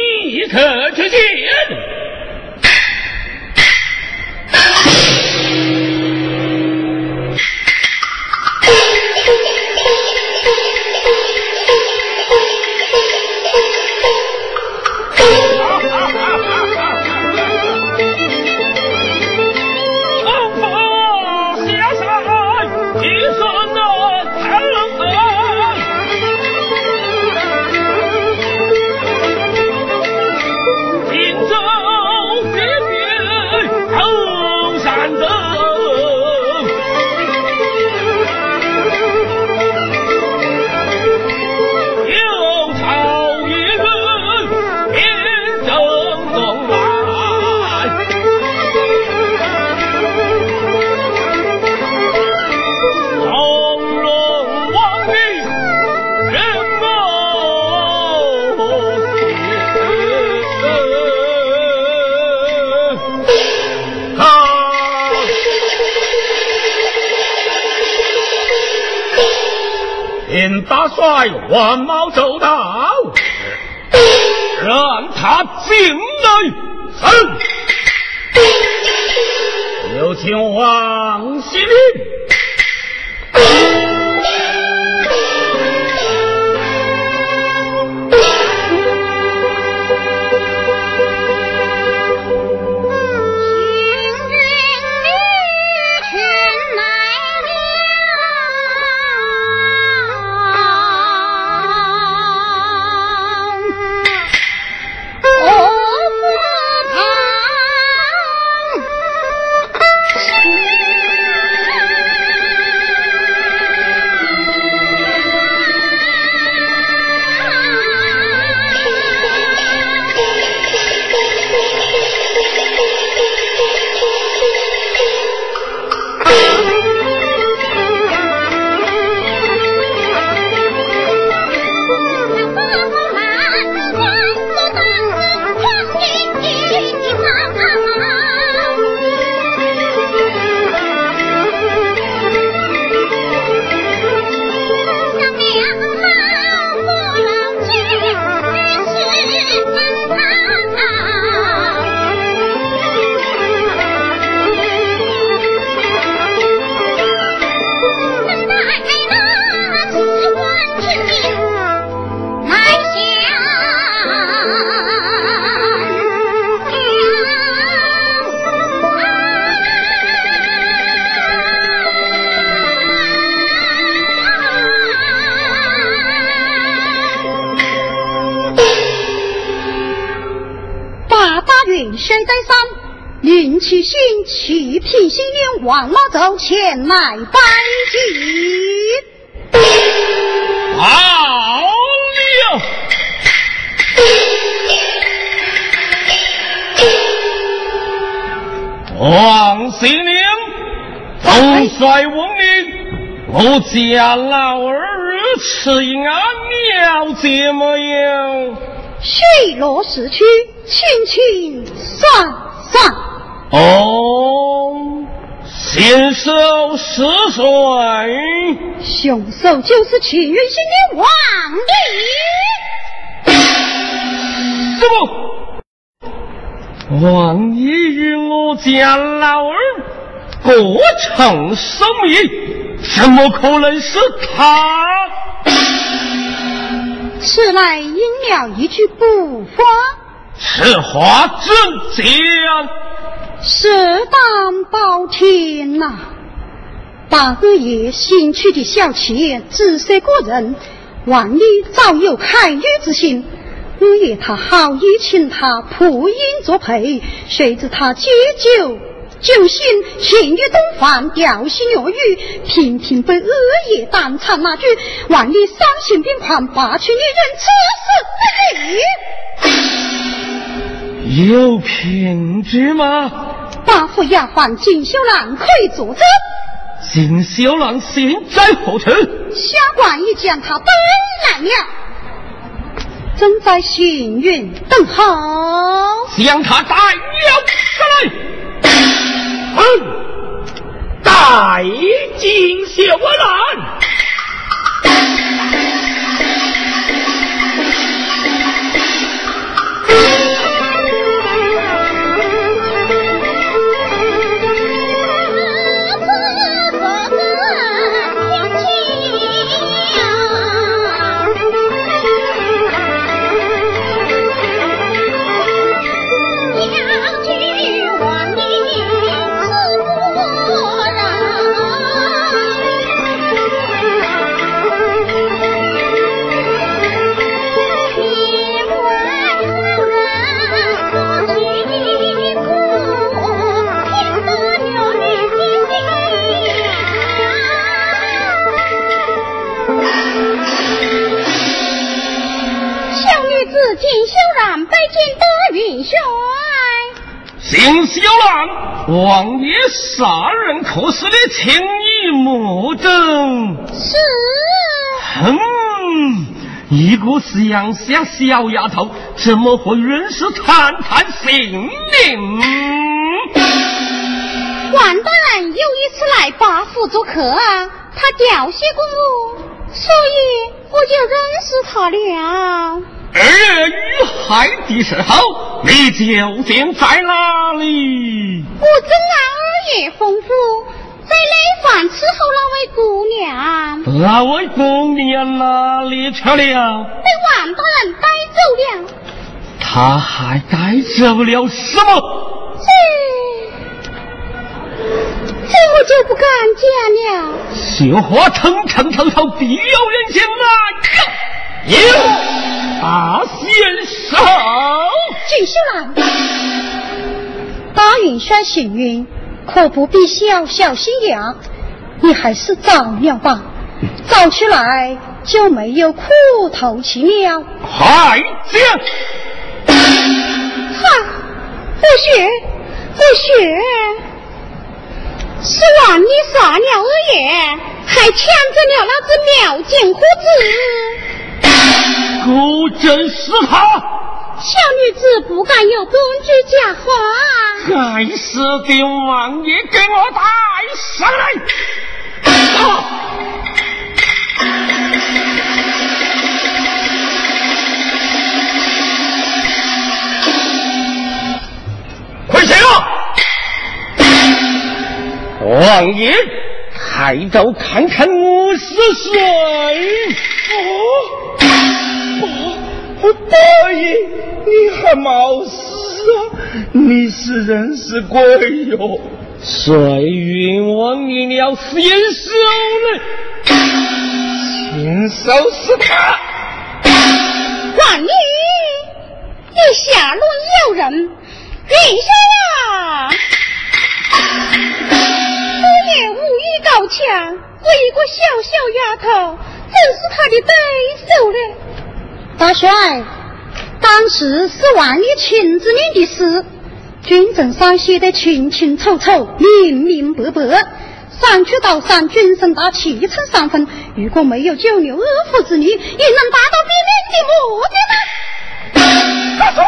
前来拜见。好了，王司令，总帅闻命，我家老儿吃饮安了解没有？水落石出，轻轻算算。哦，先手是谁？凶手就是去云星的王爷。什么？王爷与我家老儿各成生命，怎么可能是他？此乃应了一句古话：此话怎讲？是胆包天呐！大哥爷新娶的小妾姿色过人，万里早有开女之心。二爷他好意请他仆人作陪，谁知他借酒酒醒，情欲东泛，调戏若玉，频频被二爷当场那句“万里伤心病狂，拔去女人，此死不语”。有凭据吗？八府丫鬟金秀兰可以作证。金秀兰现在何处？下官已将他带来了。正在行云等候，将他带了上来。嗯，带金秀兰。金秀兰，王爷杀人可是你亲眼目睹？是。哼，一个乡下小丫头，怎么会认识探探姓名？王大人有一次来八府做客啊，他调戏过我，所以我就认识他了。二月遇害的时候，你究竟在哪里？我正按二爷吩咐，在内房伺候那位姑娘。那位姑娘哪里去了？被王大人带走了。他还带走了什么？这这我就不敢讲了。绣花层层透透，必有人情啊！有。大先生，金秀郎，大元帅行运，可不必小小心眼，你还是早了吧，早起来就没有苦头吃了。快讲！哈，不许，不许！是王你杀了二爷，还抢走了那只妙金虎子。果真是他，小女子不敢有半句假话。该死的王爷，给我带上来！啊！快起来！王爷，抬头看看我是谁？哦，大爷，你还冒死啊？你是人是鬼哟？谁冤枉你了先手呢？先手是他。王爷，你下乱有人，云香啊！我也武艺高强，我一个小小丫头，真是他的对手呢？大帅，当时是万里晴之年的事，军政上写得清清楚楚、明明白白。上去刀山，君臣大气称三分。如果没有九牛二虎之力，也能达到别人的目的吗？大帅，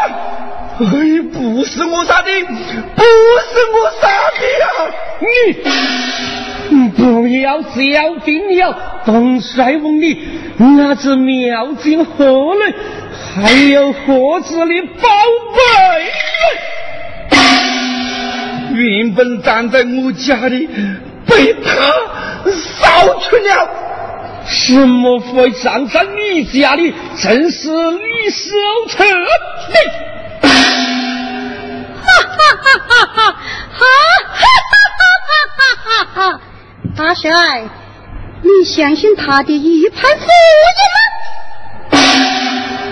哎，不是我杀的，不是我杀的呀！你，你不要小定了，东帅问你，那只妙精何来？还有何子的宝贝？原本站在我家里。被他烧去了，什么会站在你家里？正是你手册的！哈哈哈哈哈！哈哈哈哈哈！哈！大帅，你相信他的一派胡言吗？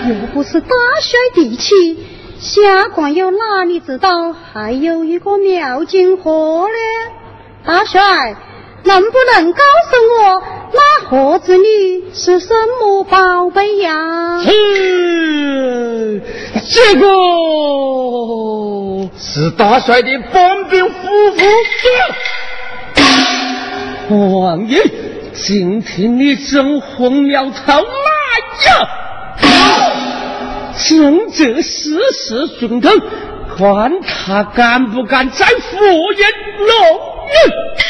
又不是大帅地气，下官又哪里知道还有一个妙金河呢？大帅，能不能告诉我那盒子里是什么宝贝呀？是这个是大帅的本兵夫妇。王爷，今天你真混了头来呀！正这事实顺头，看他敢不敢再敷衍龙。秦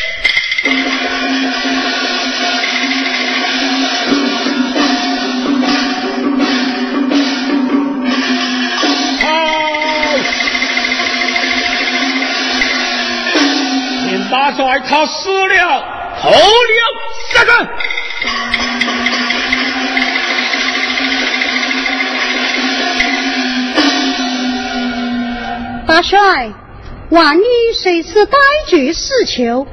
大帅他死了，投了下阵。大帅。万里虽是待决死囚，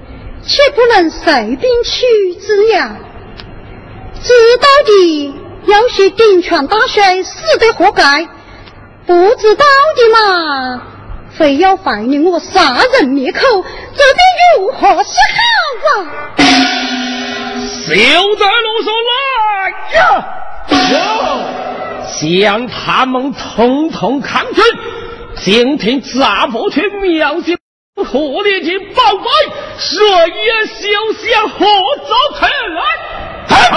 却不能随便取之呀！知道的要学顶权大帅死得活该，不知道的嘛，非要怀疑我杀人灭口，这该如何是好啊？休在啰嗦来呀！将他们统统看准！今天砸破去苗疆可你哋包鬼，谁啊？笑死！何走？睇下睇下。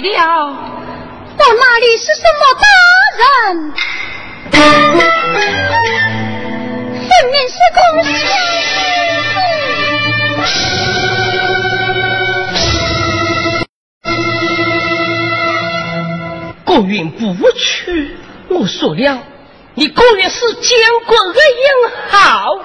了？我哪里是什么大人？分明是公相。国运不去，我说了，你国运是建国的英豪。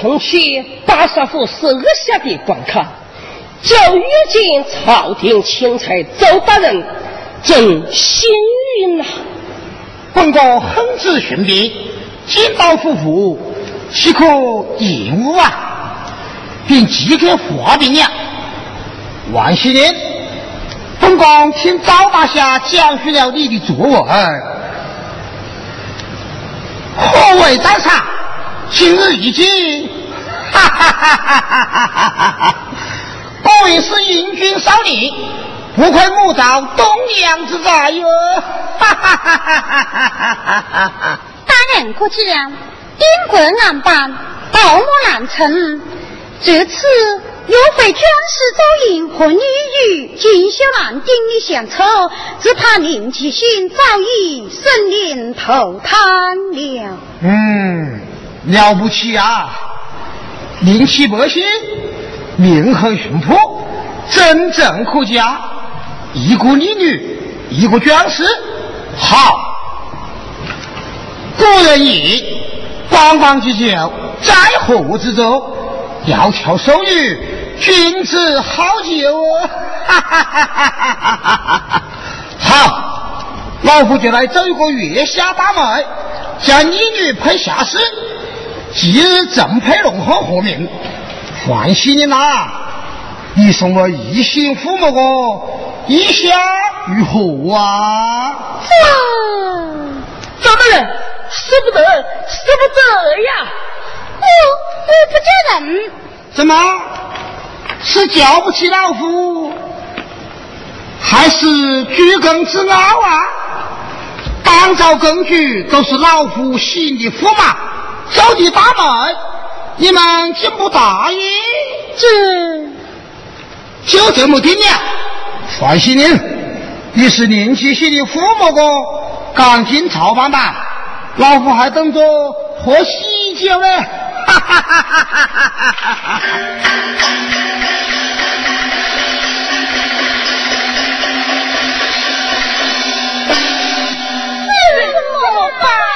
从前大杀府手下的观看，就遇见朝廷钦差周大人，真幸运呐！本宫很知训诫，见到夫妇岂可延误啊？并即刻发兵了。万喜年，本宫听赵大侠讲述了你的作为，何为在场？今日一见，哈哈哈哈哈哈哈！果然是英俊少年，不愧母造东阳之才哟！哈哈哈哈哈哈！大人过奖，兵贵难办，道貌难成。这次又会军师周莹和女婿锦绣兰丁的相凑，只怕林其心早已生灵涂炭了。嗯。了不起啊！名气百姓，名很淳朴，真正可嘉。一个女女，一个壮士，好。古人言：“官官之久，在河之洲。”窈窕淑女，君子好逑。哈哈哈哈哈哈！好，老夫就来走一个月下大门，将女女配下士。今日正配龙凤和命，欢喜你啦！你送我一心抚摸我，意下如何啊？怎么了？舍不得，舍不得呀！我我不叫人。怎么？是叫不起老夫，还是居功自傲啊？当朝根据都是老夫行的驸马。叫你大门，你们竟不答应？这就这么定了。范喜林，你是林七喜的父母哥，赶紧操办吧，老夫还等着喝喜酒呢。哈哈哈哈哈哈！哈哈哈哈哈哈！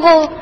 进去